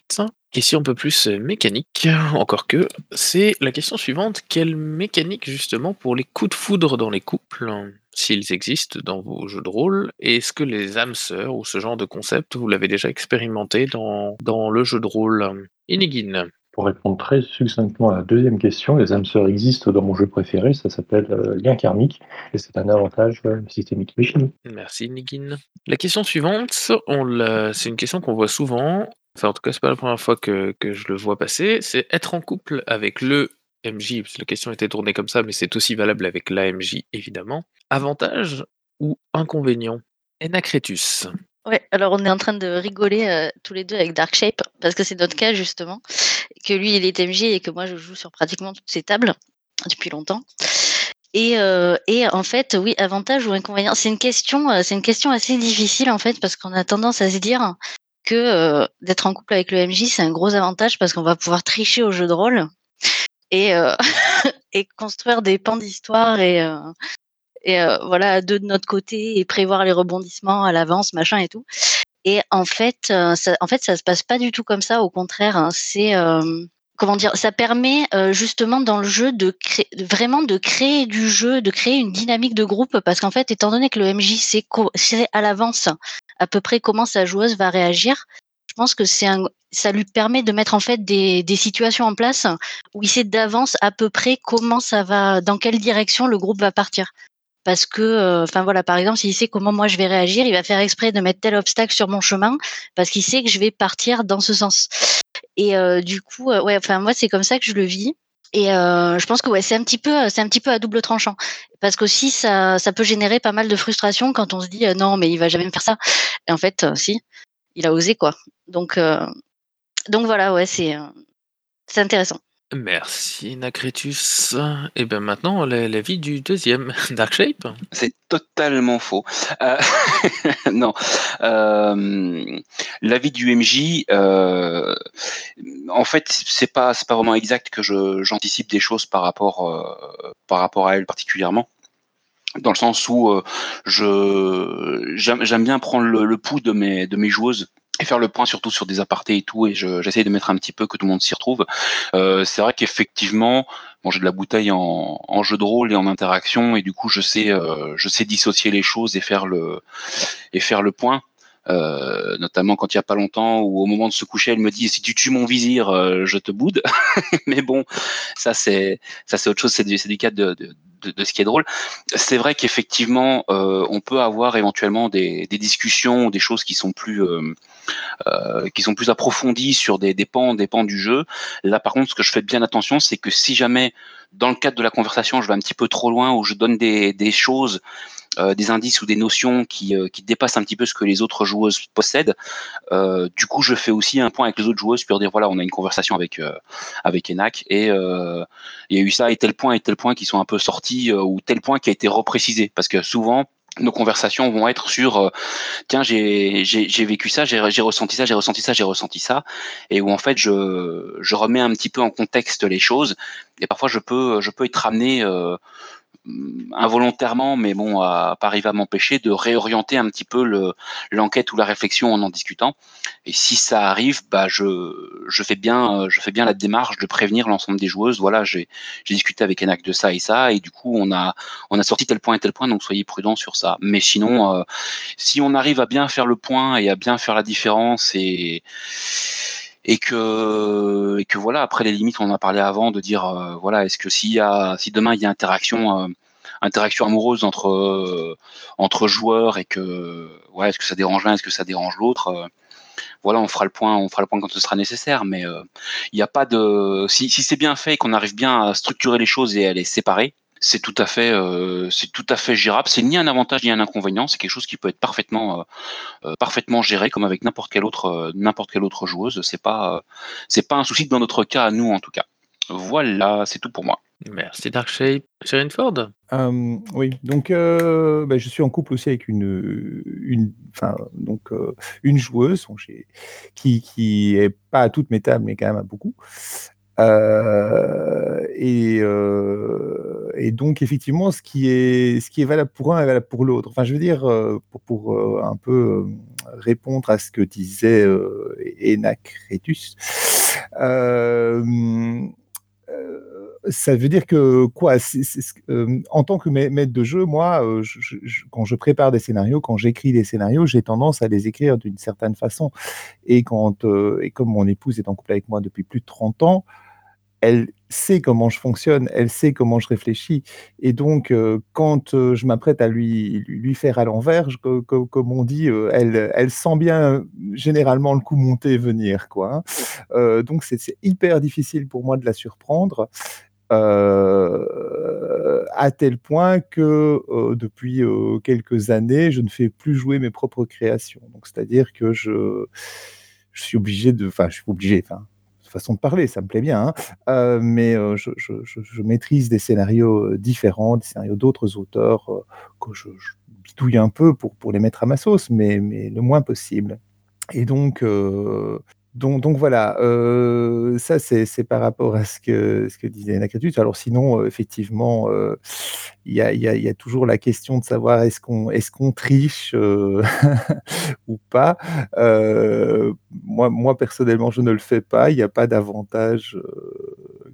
Question un peu plus euh, mécanique, encore que. C'est la question suivante. Quelle mécanique justement pour les coups de foudre dans les couples, hein, s'ils existent dans vos jeux de rôle? Est-ce que les âmes sœurs ou ce genre de concept, vous l'avez déjà expérimenté dans, dans le jeu de rôle Inigine. Pour répondre très succinctement à la deuxième question, les âmes sœurs existent dans mon jeu préféré, ça s'appelle euh, lien karmique, et c'est un avantage euh, systémique. Merci Nigin. La question suivante, c'est une question qu'on voit souvent, enfin en tout cas c'est pas la première fois que, que je le vois passer, c'est être en couple avec le MJ, parce que la question était tournée comme ça, mais c'est aussi valable avec l'AMJ évidemment. Avantage ou inconvénient? Enacretus. Ouais, alors on est en train de rigoler euh, tous les deux avec Darkshape, parce que c'est notre cas justement, que lui il est MJ et que moi je joue sur pratiquement toutes ces tables depuis longtemps. Et, euh, et en fait, oui, avantage ou inconvénient, c'est une euh, c'est une question assez difficile en fait, parce qu'on a tendance à se dire que euh, d'être en couple avec le MJ c'est un gros avantage parce qu'on va pouvoir tricher au jeu de rôle et euh, <laughs> construire des pans d'histoire et euh, voilà deux de notre côté et prévoir les rebondissements à l'avance machin et tout. Et en fait ça, en fait ça se passe pas du tout comme ça. Au contraire hein, c'est comment dire ça permet justement dans le jeu de vraiment de créer du jeu de créer une dynamique de groupe parce qu'en fait étant donné que le MJ sait à l'avance à peu près comment sa joueuse va réagir je pense que c'est un ça lui permet de mettre en fait des, des situations en place où il sait d'avance à peu près comment ça va dans quelle direction le groupe va partir parce que, enfin voilà, par exemple, s'il sait comment moi je vais réagir, il va faire exprès de mettre tel obstacle sur mon chemin parce qu'il sait que je vais partir dans ce sens. Et euh, du coup, euh, ouais, enfin moi c'est comme ça que je le vis. Et euh, je pense que ouais, c'est un petit peu, c'est un petit peu à double tranchant parce qu'aussi ça, ça peut générer pas mal de frustration quand on se dit euh, non mais il va jamais me faire ça. Et en fait, euh, si, il a osé quoi. Donc, euh, donc voilà, ouais, c'est, c'est intéressant. Merci Nacretus. Et bien maintenant, la- l'avis du deuxième, <laughs> Dark Shape. C'est totalement faux. Euh, <laughs> non. Euh, L'avis du MJ, euh, en fait, c'est pas pas vraiment exact que j'anticipe des choses par rapport euh, par rapport à elle particulièrement. Dans le sens où j'aime bien prendre le, pouls de mes joueuses et faire le point surtout sur des apartés et tout et je- j'essaye de mettre un petit peu que tout le monde s'y retrouve. Euh, c'est vrai qu'effectivement, bon, j'ai de la bouteille en, en jeu de rôle et en interaction et du coup je sais euh, je sais dissocier les choses et faire le et faire le point. Euh, notamment quand il y a pas longtemps où au moment de se coucher elle me dit si tu tues mon vizir euh, je te boude <laughs> mais bon ça c'est ça c'est autre chose c'est du, du cadre de, de, de, ce qui est drôle. C'est vrai qu'effectivement euh, on peut avoir éventuellement des, des discussions des choses qui sont plus euh, euh, qui sont plus approfondies sur des, des pans des pans du jeu. Là par contre ce que je fais bien attention c'est que si jamais dans le cadre de la conversation je vais un petit peu trop loin ou je donne des, des choses des indices ou des notions qui, euh, qui dépassent un petit peu ce que les autres joueuses possèdent. Euh, du coup, je fais aussi un point avec les autres joueuses pour dire voilà, on a une conversation avec euh, avec Enac et euh, il y a eu ça et tel point et tel point qui sont un peu sortis euh, ou tel point qui a été reprécisé. Parce que souvent nos conversations vont être sur euh, tiens j'ai j'ai vécu ça j'ai j'ai ressenti ça j'ai ressenti ça j'ai ressenti ça. Et où en fait je je remets un petit peu en contexte les choses. Et parfois je peux je peux être amené euh, involontairement, mais bon, à, pas arriver à m'empêcher de réorienter un petit peu le, l'enquête ou la réflexion en en discutant. Et si ça arrive, bah je, je fais bien, euh, je fais bien la démarche de prévenir l'ensemble des joueuses. Voilà, j'ai, j'ai discuté avec Enac de ça et ça, et du coup on a, on a sorti tel point et tel point, donc soyez prudents sur ça. Mais sinon, euh, si on arrive à bien faire le point et à bien faire la différence et et que et que voilà après les limites on en a parlé avant de dire euh, voilà est-ce que s'il y a si demain il y a interaction euh, interaction amoureuse entre euh, entre joueurs et que ouais est-ce que ça dérange l'un est-ce que ça dérange l'autre euh, voilà on fera le point on fera le point quand ce sera nécessaire. Mais euh, il n'y a pas de si, si c'est bien fait et qu'on arrive bien à structurer les choses et à les séparer c'est tout à fait euh, c'est tout à fait gérable. C'est ni un avantage ni un inconvénient. C'est quelque chose qui peut être parfaitement euh, euh, parfaitement géré comme avec n'importe quelle autre euh, n'importe quelle autre joueuse. C'est pas euh, c'est pas un souci dans notre cas à nous en tout cas. Voilà c'est tout pour moi. Merci Dark Shape. Sharon Ford? Euh, oui, donc euh, bah, je suis en couple aussi avec une, une, enfin, donc, euh, une joueuse bon, qui, qui est pas à toutes mes tables, mais quand même à beaucoup. Euh, et, euh, et donc, effectivement, ce qui, est, valable pour un est valable pour l'autre. Enfin, je veux dire, euh, pour, pour un peu répondre à ce que disait euh, ça veut dire que quoi En tant que ma- maître de jeu, moi, quand je prépare des scénarios, quand j'écris des scénarios, j'ai tendance à les écrire d'une certaine façon. Et quand et comme mon épouse est en couple avec moi depuis plus de 30 ans, elle sait comment je fonctionne, elle sait comment je réfléchis. Et donc, euh, quand euh, je m'apprête à lui, lui, faire à l'envers, comme on dit, euh, elle, sent bien généralement le coup monter venir. Quoi, hein. Donc, c'est hyper difficile pour moi de la surprendre. à tel point que depuis quelques années, je ne fais plus jouer mes propres créations. Donc, c'est-à-dire que je, suis obligé de, enfin, je suis obligé, façon de parler, ça me plaît bien, hein, euh, mais euh, je, maîtrise des scénarios euh, différents, des scénarios d'autres auteurs que je, bidouille un peu pour, pour les mettre à ma sauce, mais, mais le moins possible. Et donc, donc, voilà, euh, ça c'est par rapport à ce que, ce que disait Nakatus. Alors sinon, euh, effectivement, euh, il y, a, toujours la question de savoir est-ce qu'on est triche <laughs> ou pas. Moi, personnellement, je ne le fais pas. Il n'y a pas d'avantage.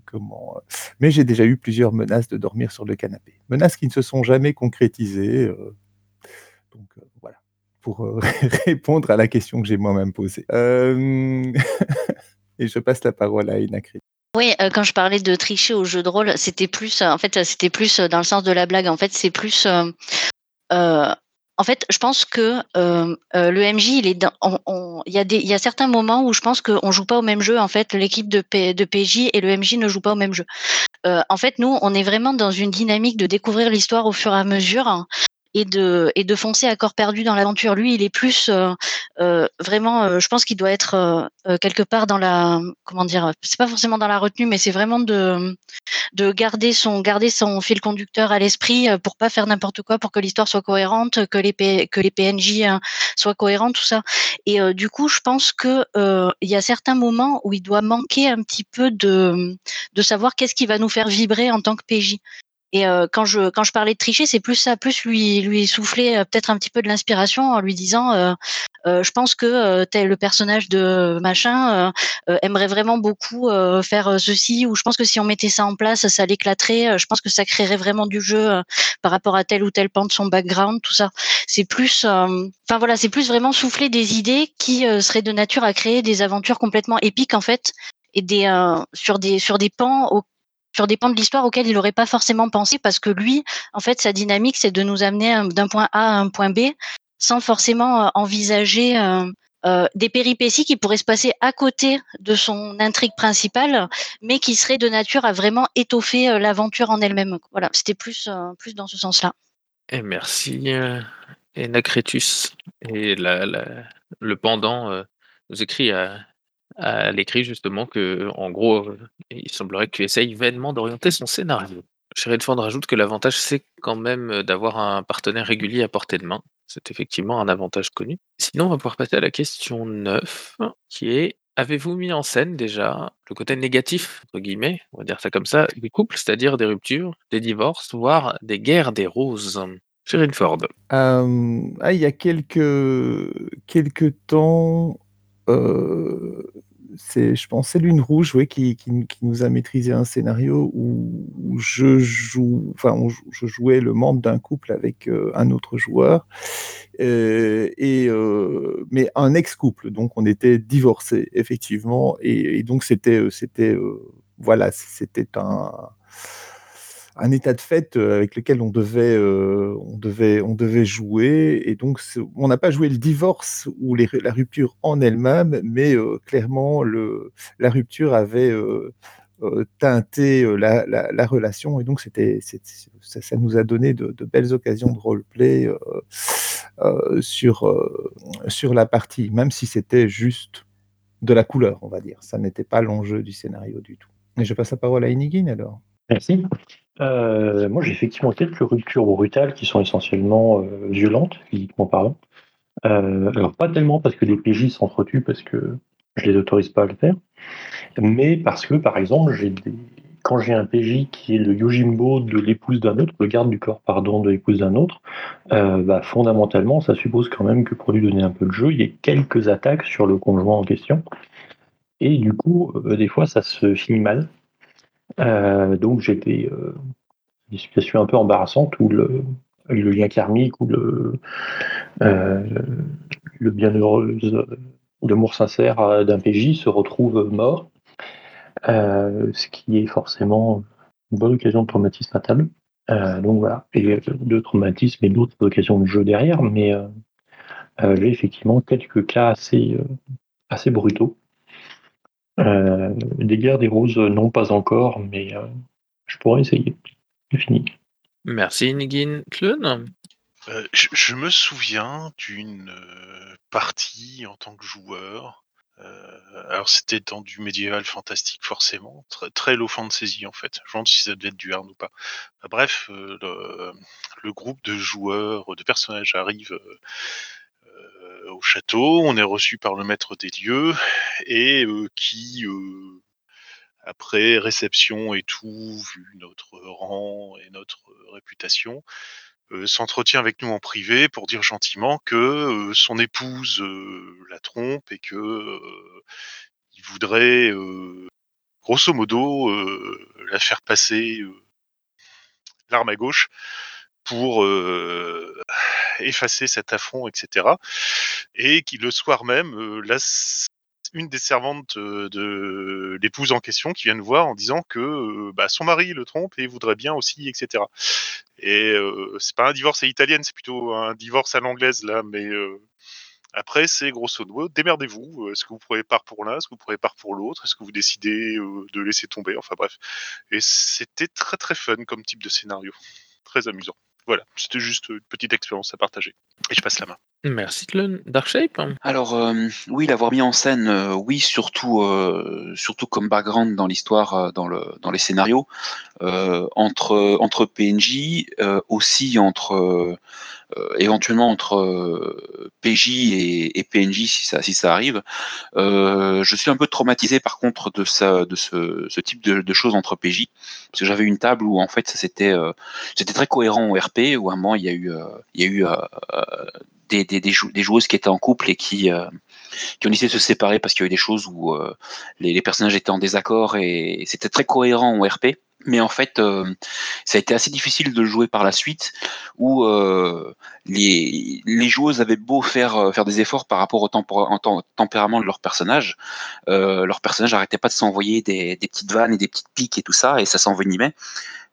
comment Mais j'ai déjà eu plusieurs menaces de dormir sur le canapé. Menaces qui ne se sont jamais concrétisées. donc pour euh, <laughs> répondre à la question que j'ai moi-même posée. Euh, <laughs> Et je passe la parole à Inakri. Oui, euh, quand je parlais de tricher au jeu de rôle, c'était plus, en fait, c'était plus dans le sens de la blague. En fait, c'est plus, en fait, je pense que le MJ, il est, dans- on- on- y a des, il y a certains moments où je pense qu'on joue pas au même jeu. En fait, l'équipe de, PJ et le MJ ne jouent pas au même jeu. En fait, nous, on est vraiment dans une dynamique de découvrir l'histoire au fur et à mesure. Et de et de foncer à corps perdu dans l'aventure. Lui, il est plus vraiment. je pense qu'il doit être quelque part dans la comment dire. C'est pas forcément dans la retenue, mais c'est vraiment de de garder son garder son fil conducteur à l'esprit pour pas faire n'importe quoi, pour que l'histoire soit cohérente, que les que les PNJ hein, soient cohérents, tout ça. Et du coup, je pense que il y a certains moments où il doit manquer un petit peu de de savoir qu'est-ce qui va nous faire vibrer en tant que PJ. Et euh, quand je quand je parlais de tricher, c'est plus ça, plus lui lui souffler euh, peut-être un petit peu de l'inspiration en lui disant, euh, je pense que tel le personnage de machin aimerait vraiment beaucoup faire ceci, ou je pense que si on mettait ça en place, ça l'éclaterait. je pense que ça créerait vraiment du jeu par rapport à tel ou tel pan de son background, tout ça. C'est plus, enfin voilà, c'est plus vraiment souffler des idées qui seraient de nature à créer des aventures complètement épiques en fait et des sur des sur des pans au, sur des pans de l'histoire auxquels il n'aurait pas forcément pensé parce que lui, en fait, sa dynamique, c'est de nous amener d'un point A à un point B sans forcément euh, envisager euh, euh, des péripéties qui pourraient se passer à côté de son intrigue principale, mais qui seraient de nature à vraiment étoffer l'aventure en elle-même. Voilà, c'était plus, plus dans ce sens-là. Et merci, Enacretus. Et la, le pendant nous écrit à elle écrit justement que, en gros, euh, il semblerait que tu essayes vainement d'orienter son scénario. Sheridan rajoute que l'avantage, c'est quand même euh, d'avoir un partenaire régulier à portée de main. C'est effectivement un avantage connu. Sinon, on va pouvoir passer à la question 9, qui est avez-vous mis en scène déjà le côté négatif, entre guillemets, on va dire ça comme ça, du couple, c'est-à-dire des ruptures, des divorces, voire des guerres des roses? Sherin Ford. Euh, ah, il y a quelques, quelques temps, euh, c'est, je pense, c'est Lune Rouge, oui, qui, qui, nous a maîtrisé un scénario où, je joue, enfin, je jouais le membre d'un couple avec euh, un autre joueur, euh, et mais un ex-couple, donc on était divorcés effectivement, et, et donc c'était, c'était, voilà, c'était un un état de fait euh, avec lequel on devait, euh, on devait, on devait jouer. Et donc, on n'a pas joué le divorce ou la rupture en elle-même, mais euh, clairement, la rupture avait teinté la, la, relation. Et donc, c'était, ça, nous a donné de, de belles occasions de roleplay sur, sur la partie, même si c'était juste de la couleur, on va dire. Ça n'était pas l'enjeu du scénario du tout. Et je passe la parole à Inigine alors. Merci. Euh, moi, j'ai effectivement quelques ruptures brutales qui sont essentiellement euh, violentes, physiquement parlant. Euh, alors, pas tellement parce que les PJ s'entretuent, parce que je les autorise pas à le faire, mais parce que, par exemple, j'ai quand j'ai un PJ qui est le Yojimbo de l'épouse d'un autre, le garde du corps, pardon, de l'épouse d'un autre, bah, fondamentalement, ça suppose quand même que pour lui donner un peu de jeu, il y ait quelques attaques sur le conjoint en question. Et du coup, des fois, ça se finit mal. Euh, donc des, euh, des, situations un peu embarrassantes où le, le lien karmique ou le, euh, le bienheureux l'amour sincère d'un PJ se retrouve mort, ce qui est forcément une bonne occasion de traumatisme à table. donc voilà, et de traumatisme et d'autres occasions de jeu derrière, mais j'ai effectivement quelques cas assez, assez brutaux. euh, des guerres des roses, non pas encore, mais euh, je pourrais essayer. C'est fini. Merci Nigin. Clun euh, je, me souviens d'une partie en tant que joueur. alors c'était dans du médiéval fantastique forcément, très, très low fantasy en fait. Je me demande si ça devait être du hard ou pas. bref, le, le, groupe de joueurs, de personnages arrive au château, on est reçu par le maître des lieux et qui, après réception et tout, vu notre rang et notre réputation, s'entretient avec nous en privé pour dire gentiment que son épouse la trompe et que il voudrait grosso modo la faire passer l'arme à gauche pour effacer cet affront, etc. Et qui le soir même, une des servantes de l'épouse en question qui vient nous voir en disant que bah, son mari le trompe et voudrait bien aussi, etc. Et c'est pas un divorce à l'italienne, c'est plutôt un divorce à l'anglaise là, mais après, c'est grosso modo, démerdez-vous. Est-ce que vous prenez part pour l'un Est-ce que vous prenez part pour l'autre? Est-ce que vous décidez de laisser tomber? Enfin bref. Et c'était très très fun comme type de scénario. Très amusant. Voilà, c'était juste une petite expérience à partager. Et je passe la main. Merci Clone. Darkshape Alors euh, oui, l'avoir mis en scène, euh, oui, surtout, euh, surtout comme background dans l'histoire, euh, dans, le, dans les scénarios, euh, entre, entre PNJ, euh, aussi entre éventuellement entre PJ et, et PNJ si ça, si ça arrive. Je suis un peu traumatisé par contre de, ça, de ce, ce type de, de choses entre PJ, parce que j'avais une table où en fait ça c'était c'était très cohérent au RP, où à un moment il y a eu, il y a eu des, des, des, jou- des joueuses qui étaient en couple et qui, euh, qui ont décidé de se séparer parce qu'il y a eu des choses où euh, les, les personnages étaient en désaccord et c'était très cohérent au RP. Mais en fait, euh, ça a été assez difficile de jouer par la suite, où euh, les, joueuses avaient beau faire, euh, faire des efforts par rapport au tempérament de leur personnage, euh, leur personnage n'arrêtait pas de s'envoyer des, petites vannes et des petites piques et tout ça, et ça s'envenimait.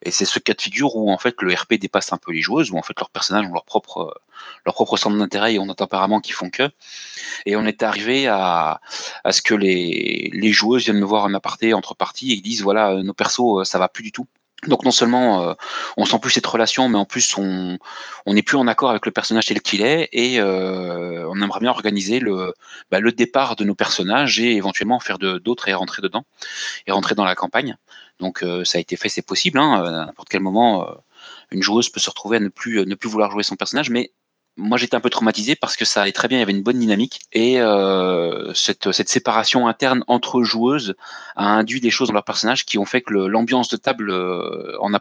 Et c'est ce cas de figure où en fait le RP dépasse un peu les joueuses, où en fait leurs personnages ont leur propre, centre d'intérêt et ont un tempérament qui font que. Et on est arrivé à, ce que les, les joueuses viennent me voir en aparté entre parties et disent voilà, nos persos, ça va plus du tout. Donc non seulement euh, on sent plus cette relation, mais en plus on n'est plus en accord avec le personnage tel qu'il est et euh, on aimerait bien organiser le bah, le départ de nos personnages et éventuellement en faire d'autres et rentrer dedans et rentrer dans la campagne. Donc euh, ça a été fait, c'est possible. Hein, à n'importe quel moment, une joueuse peut se retrouver à ne plus ne plus vouloir jouer son personnage, mais moi j'étais un peu traumatisé parce que ça allait très bien, il y avait une bonne dynamique et euh, cette, cette séparation interne entre joueuses a induit des choses dans leur personnage qui ont fait que l'ambiance de table euh, en a.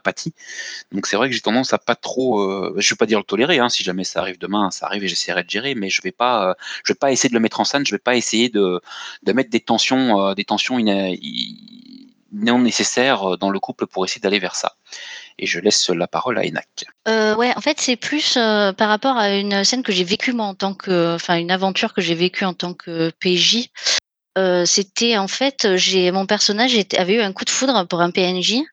Donc c'est vrai que j'ai tendance à pas trop, euh, je vais pas dire le tolérer, hein, si jamais ça arrive demain, ça arrive et j'essaierai de gérer, mais je vais pas, euh, je vais pas essayer de le mettre en scène, je vais pas essayer de, de mettre des tensions, euh, des tensions non nécessaires dans le couple pour essayer d'aller vers ça. Et je laisse la parole à Enac. Euh, ouais, en fait, c'est plus euh, par rapport à une scène que j'ai vécue moi en tant que, enfin, une aventure que j'ai vécue en tant que PJ. Euh, C'était en fait, j'ai mon personnage avait eu un coup de foudre pour un PNJ.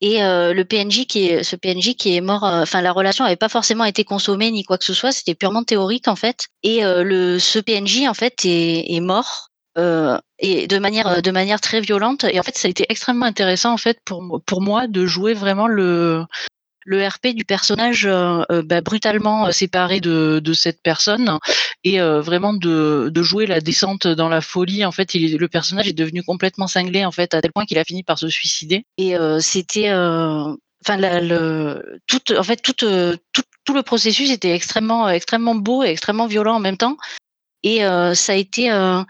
Et euh, le PNJ qui est, ce PNJ qui est mort, euh, enfin la relation n'avait pas forcément été consommée ni quoi que ce soit, c'était purement théorique en fait. Et euh, le ce PNJ en fait est mort euh, et de manière de manière très violente. Et en fait, ça a été extrêmement intéressant en fait pour pour moi de jouer vraiment le le RP du personnage euh, euh, bah, brutalement euh, séparé de, de cette personne et euh, vraiment de, de jouer la descente dans la folie. En fait, le personnage est devenu complètement cinglé en fait à tel point qu'il a fini par se suicider. Et euh, c'était, euh, enfin, le, tout, en fait, tout, euh, tout, tout le processus était extrêmement, extrêmement beau et extrêmement violent en même temps. Et euh, ça a été, euh,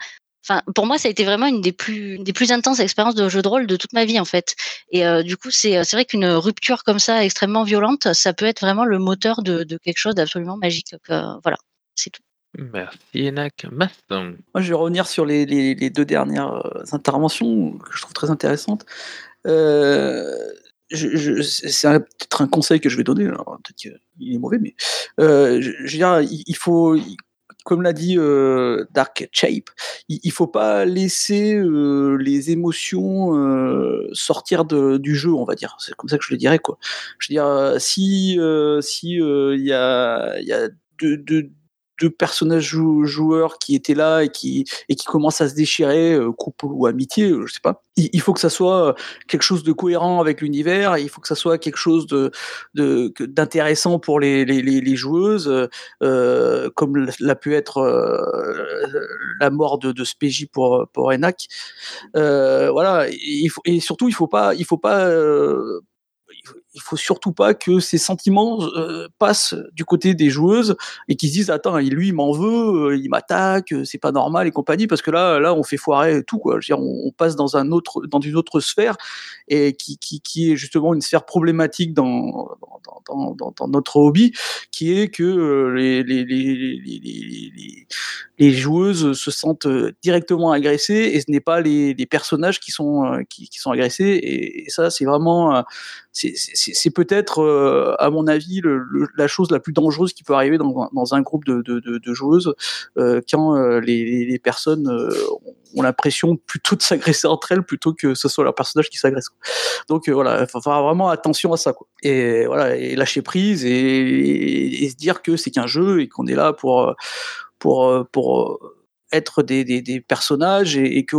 enfin, pour moi, ça a été vraiment une des plus, des plus intenses expériences de jeu de rôle de toute ma vie en fait. Et euh, du coup, c'est c'est vrai qu'une rupture comme ça, extrêmement violente, ça peut être vraiment le moteur de, de quelque chose d'absolument magique. que- voilà, c'est tout. Merci Enac. Maston. Moi, je vais revenir sur les, les- les deux dernières euh, interventions que je trouve très intéressantes. Euh, je- je- c'est peut-être un conseil que je vais donner, peut-être qu'il est mauvais, mais euh, je, je veux dire, il, il faut, comme l'a dit euh, Dark Shape, il, il faut pas laisser euh, les émotions euh, sortir de- du jeu, on va dire. C'est comme ça que je le dirais, quoi. Je veux dire, euh, si euh, si euh, il y a, y a deux, deux- deux personnages jou- joueurs qui étaient là et qui et qui commencent à se déchirer, euh, couple ou amitié, euh, je sais pas. Il, faut que ça soit euh, quelque chose de cohérent avec l'univers. Il faut que ça soit quelque chose de d'intéressant pour les, les, joueuses, comme l'a pu être la mort de, de PJ pour pour Enac. Voilà. Et, et surtout, il faut pas il faut pas il faut- surtout pas que ces sentiments euh, passent du côté des joueuses et qu'ils se disent attends lui il m'en veut euh, il m'attaque euh, c'est pas normal et compagnie parce que là là on fait foirer tout quoi. Je veux dire, on, passe dans un autre dans une autre sphère et qui, qui, qui est justement une sphère problématique dans dans, dans, notre hobby qui est que les, les, les, les, joueuses se sentent directement agressées et ce n'est pas les, personnages qui sont qui, sont agressés et, ça c'est vraiment c'est- peut-être, euh, à mon avis, la chose la plus dangereuse qui peut arriver dans, un- groupe de, joueuses euh, quand euh, les, personnes ont l'impression plutôt de s'agresser entre elles plutôt que ce soit leur personnage qui s'agresse. Donc voilà, il faut faire vraiment attention à ça. Et voilà, lâcher prise et, se dire que c'est qu'un jeu et qu'on est là pour, pour, pour être des, personnages et, que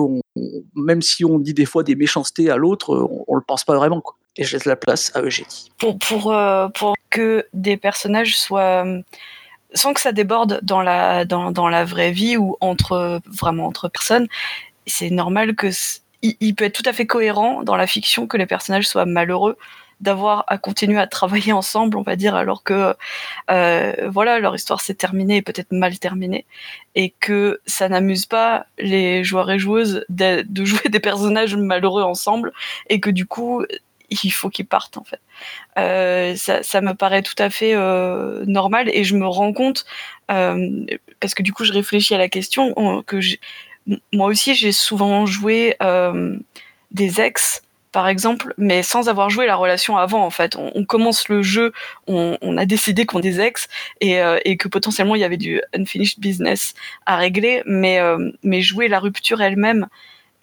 même si on dit des fois des méchancetés à l'autre, on, on le pense pas vraiment. Et je laisse la place à Eugénie. Pour, pour, euh, pour que des personnages soient sans que ça déborde dans la, dans, dans la vraie vie ou entre vraiment entre personnes, c'est normal que il, peut être tout à fait cohérent dans la fiction que les personnages soient malheureux d'avoir à continuer à travailler ensemble, on va dire, alors que euh, voilà leur histoire s'est terminée et peut-être mal terminée, et que ça n'amuse pas les joueurs et joueuses de, <laughs> jouer des personnages malheureux ensemble, et que du coup il faut qu'ils partent en fait. Euh, ça, ça, me paraît tout à fait euh, normal et je me rends compte euh, parce que du coup je réfléchis à la question que moi aussi j'ai souvent joué des ex par exemple, mais sans avoir joué la relation avant, en fait. On, commence le jeu, on, a décidé qu'on des ex et, que potentiellement il y avait du unfinished business à régler, mais, mais jouer la rupture elle-même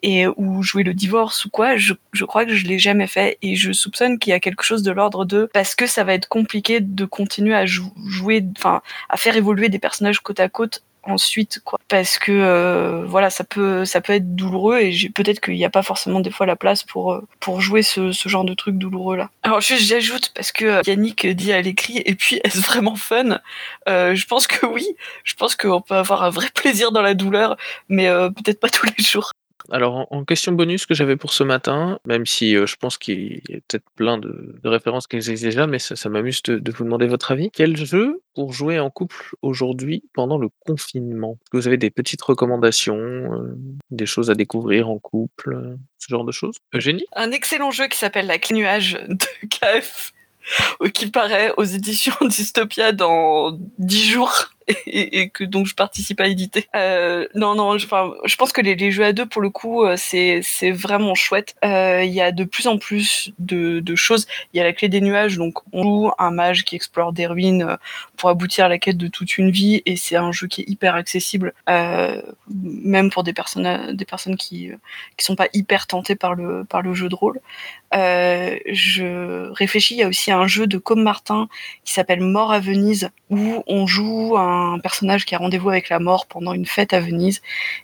et ou jouer le divorce ou quoi, je, je crois que je l'ai jamais fait et je soupçonne qu'il y a quelque chose de l'ordre de parce que ça va être compliqué de continuer à jouer, enfin à faire évoluer des personnages côte à côte ensuite quoi. Parce que euh, voilà ça peut ça peut être douloureux et peut-être qu'il n'y a pas forcément des fois la place pour euh, pour jouer ce, ce genre de truc douloureux là alors j'ajoute parce que euh, Yannick dit à l'écrit et puis <laughs> est-ce vraiment fun? Euh, je pense que oui. Je pense qu'on peut avoir un vrai plaisir dans la douleur mais euh, peut-être pas tous les jours alors, en, question bonus que j'avais pour ce matin, même si euh, je pense qu'il y a peut-être plein de, références qui existent déjà, mais ça, m'amuse de, vous demander votre avis. Quel jeu pour jouer en couple aujourd'hui pendant le confinement? Est-ce que vous avez des petites recommandations, euh, des choses à découvrir en couple, ce genre de choses? Eugénie? Un excellent jeu qui s'appelle La Nuage de KF, <laughs> qui paraît aux éditions <laughs> Dystopia dans 10 jours <laughs> et, que donc je participe à éditer. Euh, non, non, je, je pense que les, jeux à deux, pour le coup, euh, c'est vraiment chouette. Euh, il y a de plus en plus de, choses. Il y a la clé des nuages, donc on joue un mage qui explore des ruines pour aboutir à la quête de toute une vie, et c'est un jeu qui est hyper accessible, même pour des personnes des personnes qui qui sont pas hyper tentées par le par le jeu de rôle. Je réfléchis, il y a aussi un jeu de Com Martin qui s'appelle Mort à Venise, où on joue un un personnage qui a rendez-vous avec la mort pendant une fête à Venise.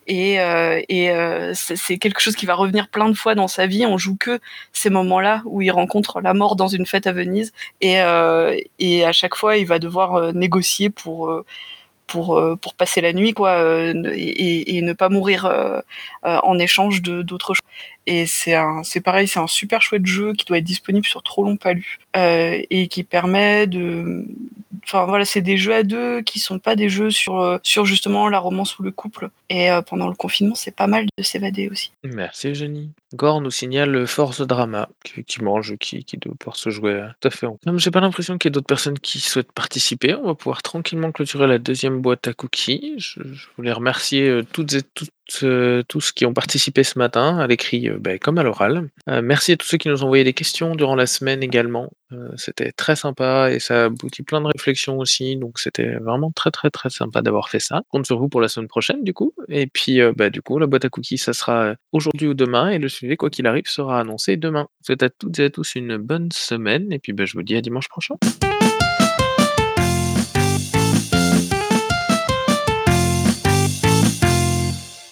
Et, euh, euh, c'est quelque chose qui va revenir plein de fois dans sa vie. On joue que ces moments-là où il rencontre la mort dans une fête à Venise. Et, euh, à chaque fois il va devoir négocier pour passer la nuit quoi et, et, ne pas mourir en échange de d'autres choses et c'est un c'est pareil c'est un super chouette jeu qui doit être disponible sur trop long palu euh, et qui permet de enfin voilà, c'est des jeux à deux qui sont pas des jeux sur euh, sur justement la romance ou le couple. Et euh, pendant le confinement, c'est pas mal de s'évader aussi. Merci Eugénie. Gore nous signale Force Drama, effectivement un jeu qui, qui doit pouvoir se jouer tout à fait. Comme j'ai pas l'impression qu'il y ait d'autres personnes qui souhaitent participer, on va pouvoir tranquillement clôturer la deuxième boîte à cookies. Je, je voulais remercier toutes et toutes euh, tous qui ont participé ce matin, à l'écrit euh, ben, comme à l'oral. Euh, merci à tous ceux qui nous ont envoyé des questions durant la semaine également. c'était très sympa et ça aboutit plein de réflexions aussi. Donc c'était vraiment très très très sympa d'avoir fait ça. Compte sur vous pour la semaine prochaine du coup. Et puis bah, du coup la boîte à cookies ça sera aujourd'hui ou demain et le sujet quoi qu'il arrive sera annoncé demain. Je vous souhaite à toutes et à tous une bonne semaine et puis bah, je vous dis à dimanche prochain.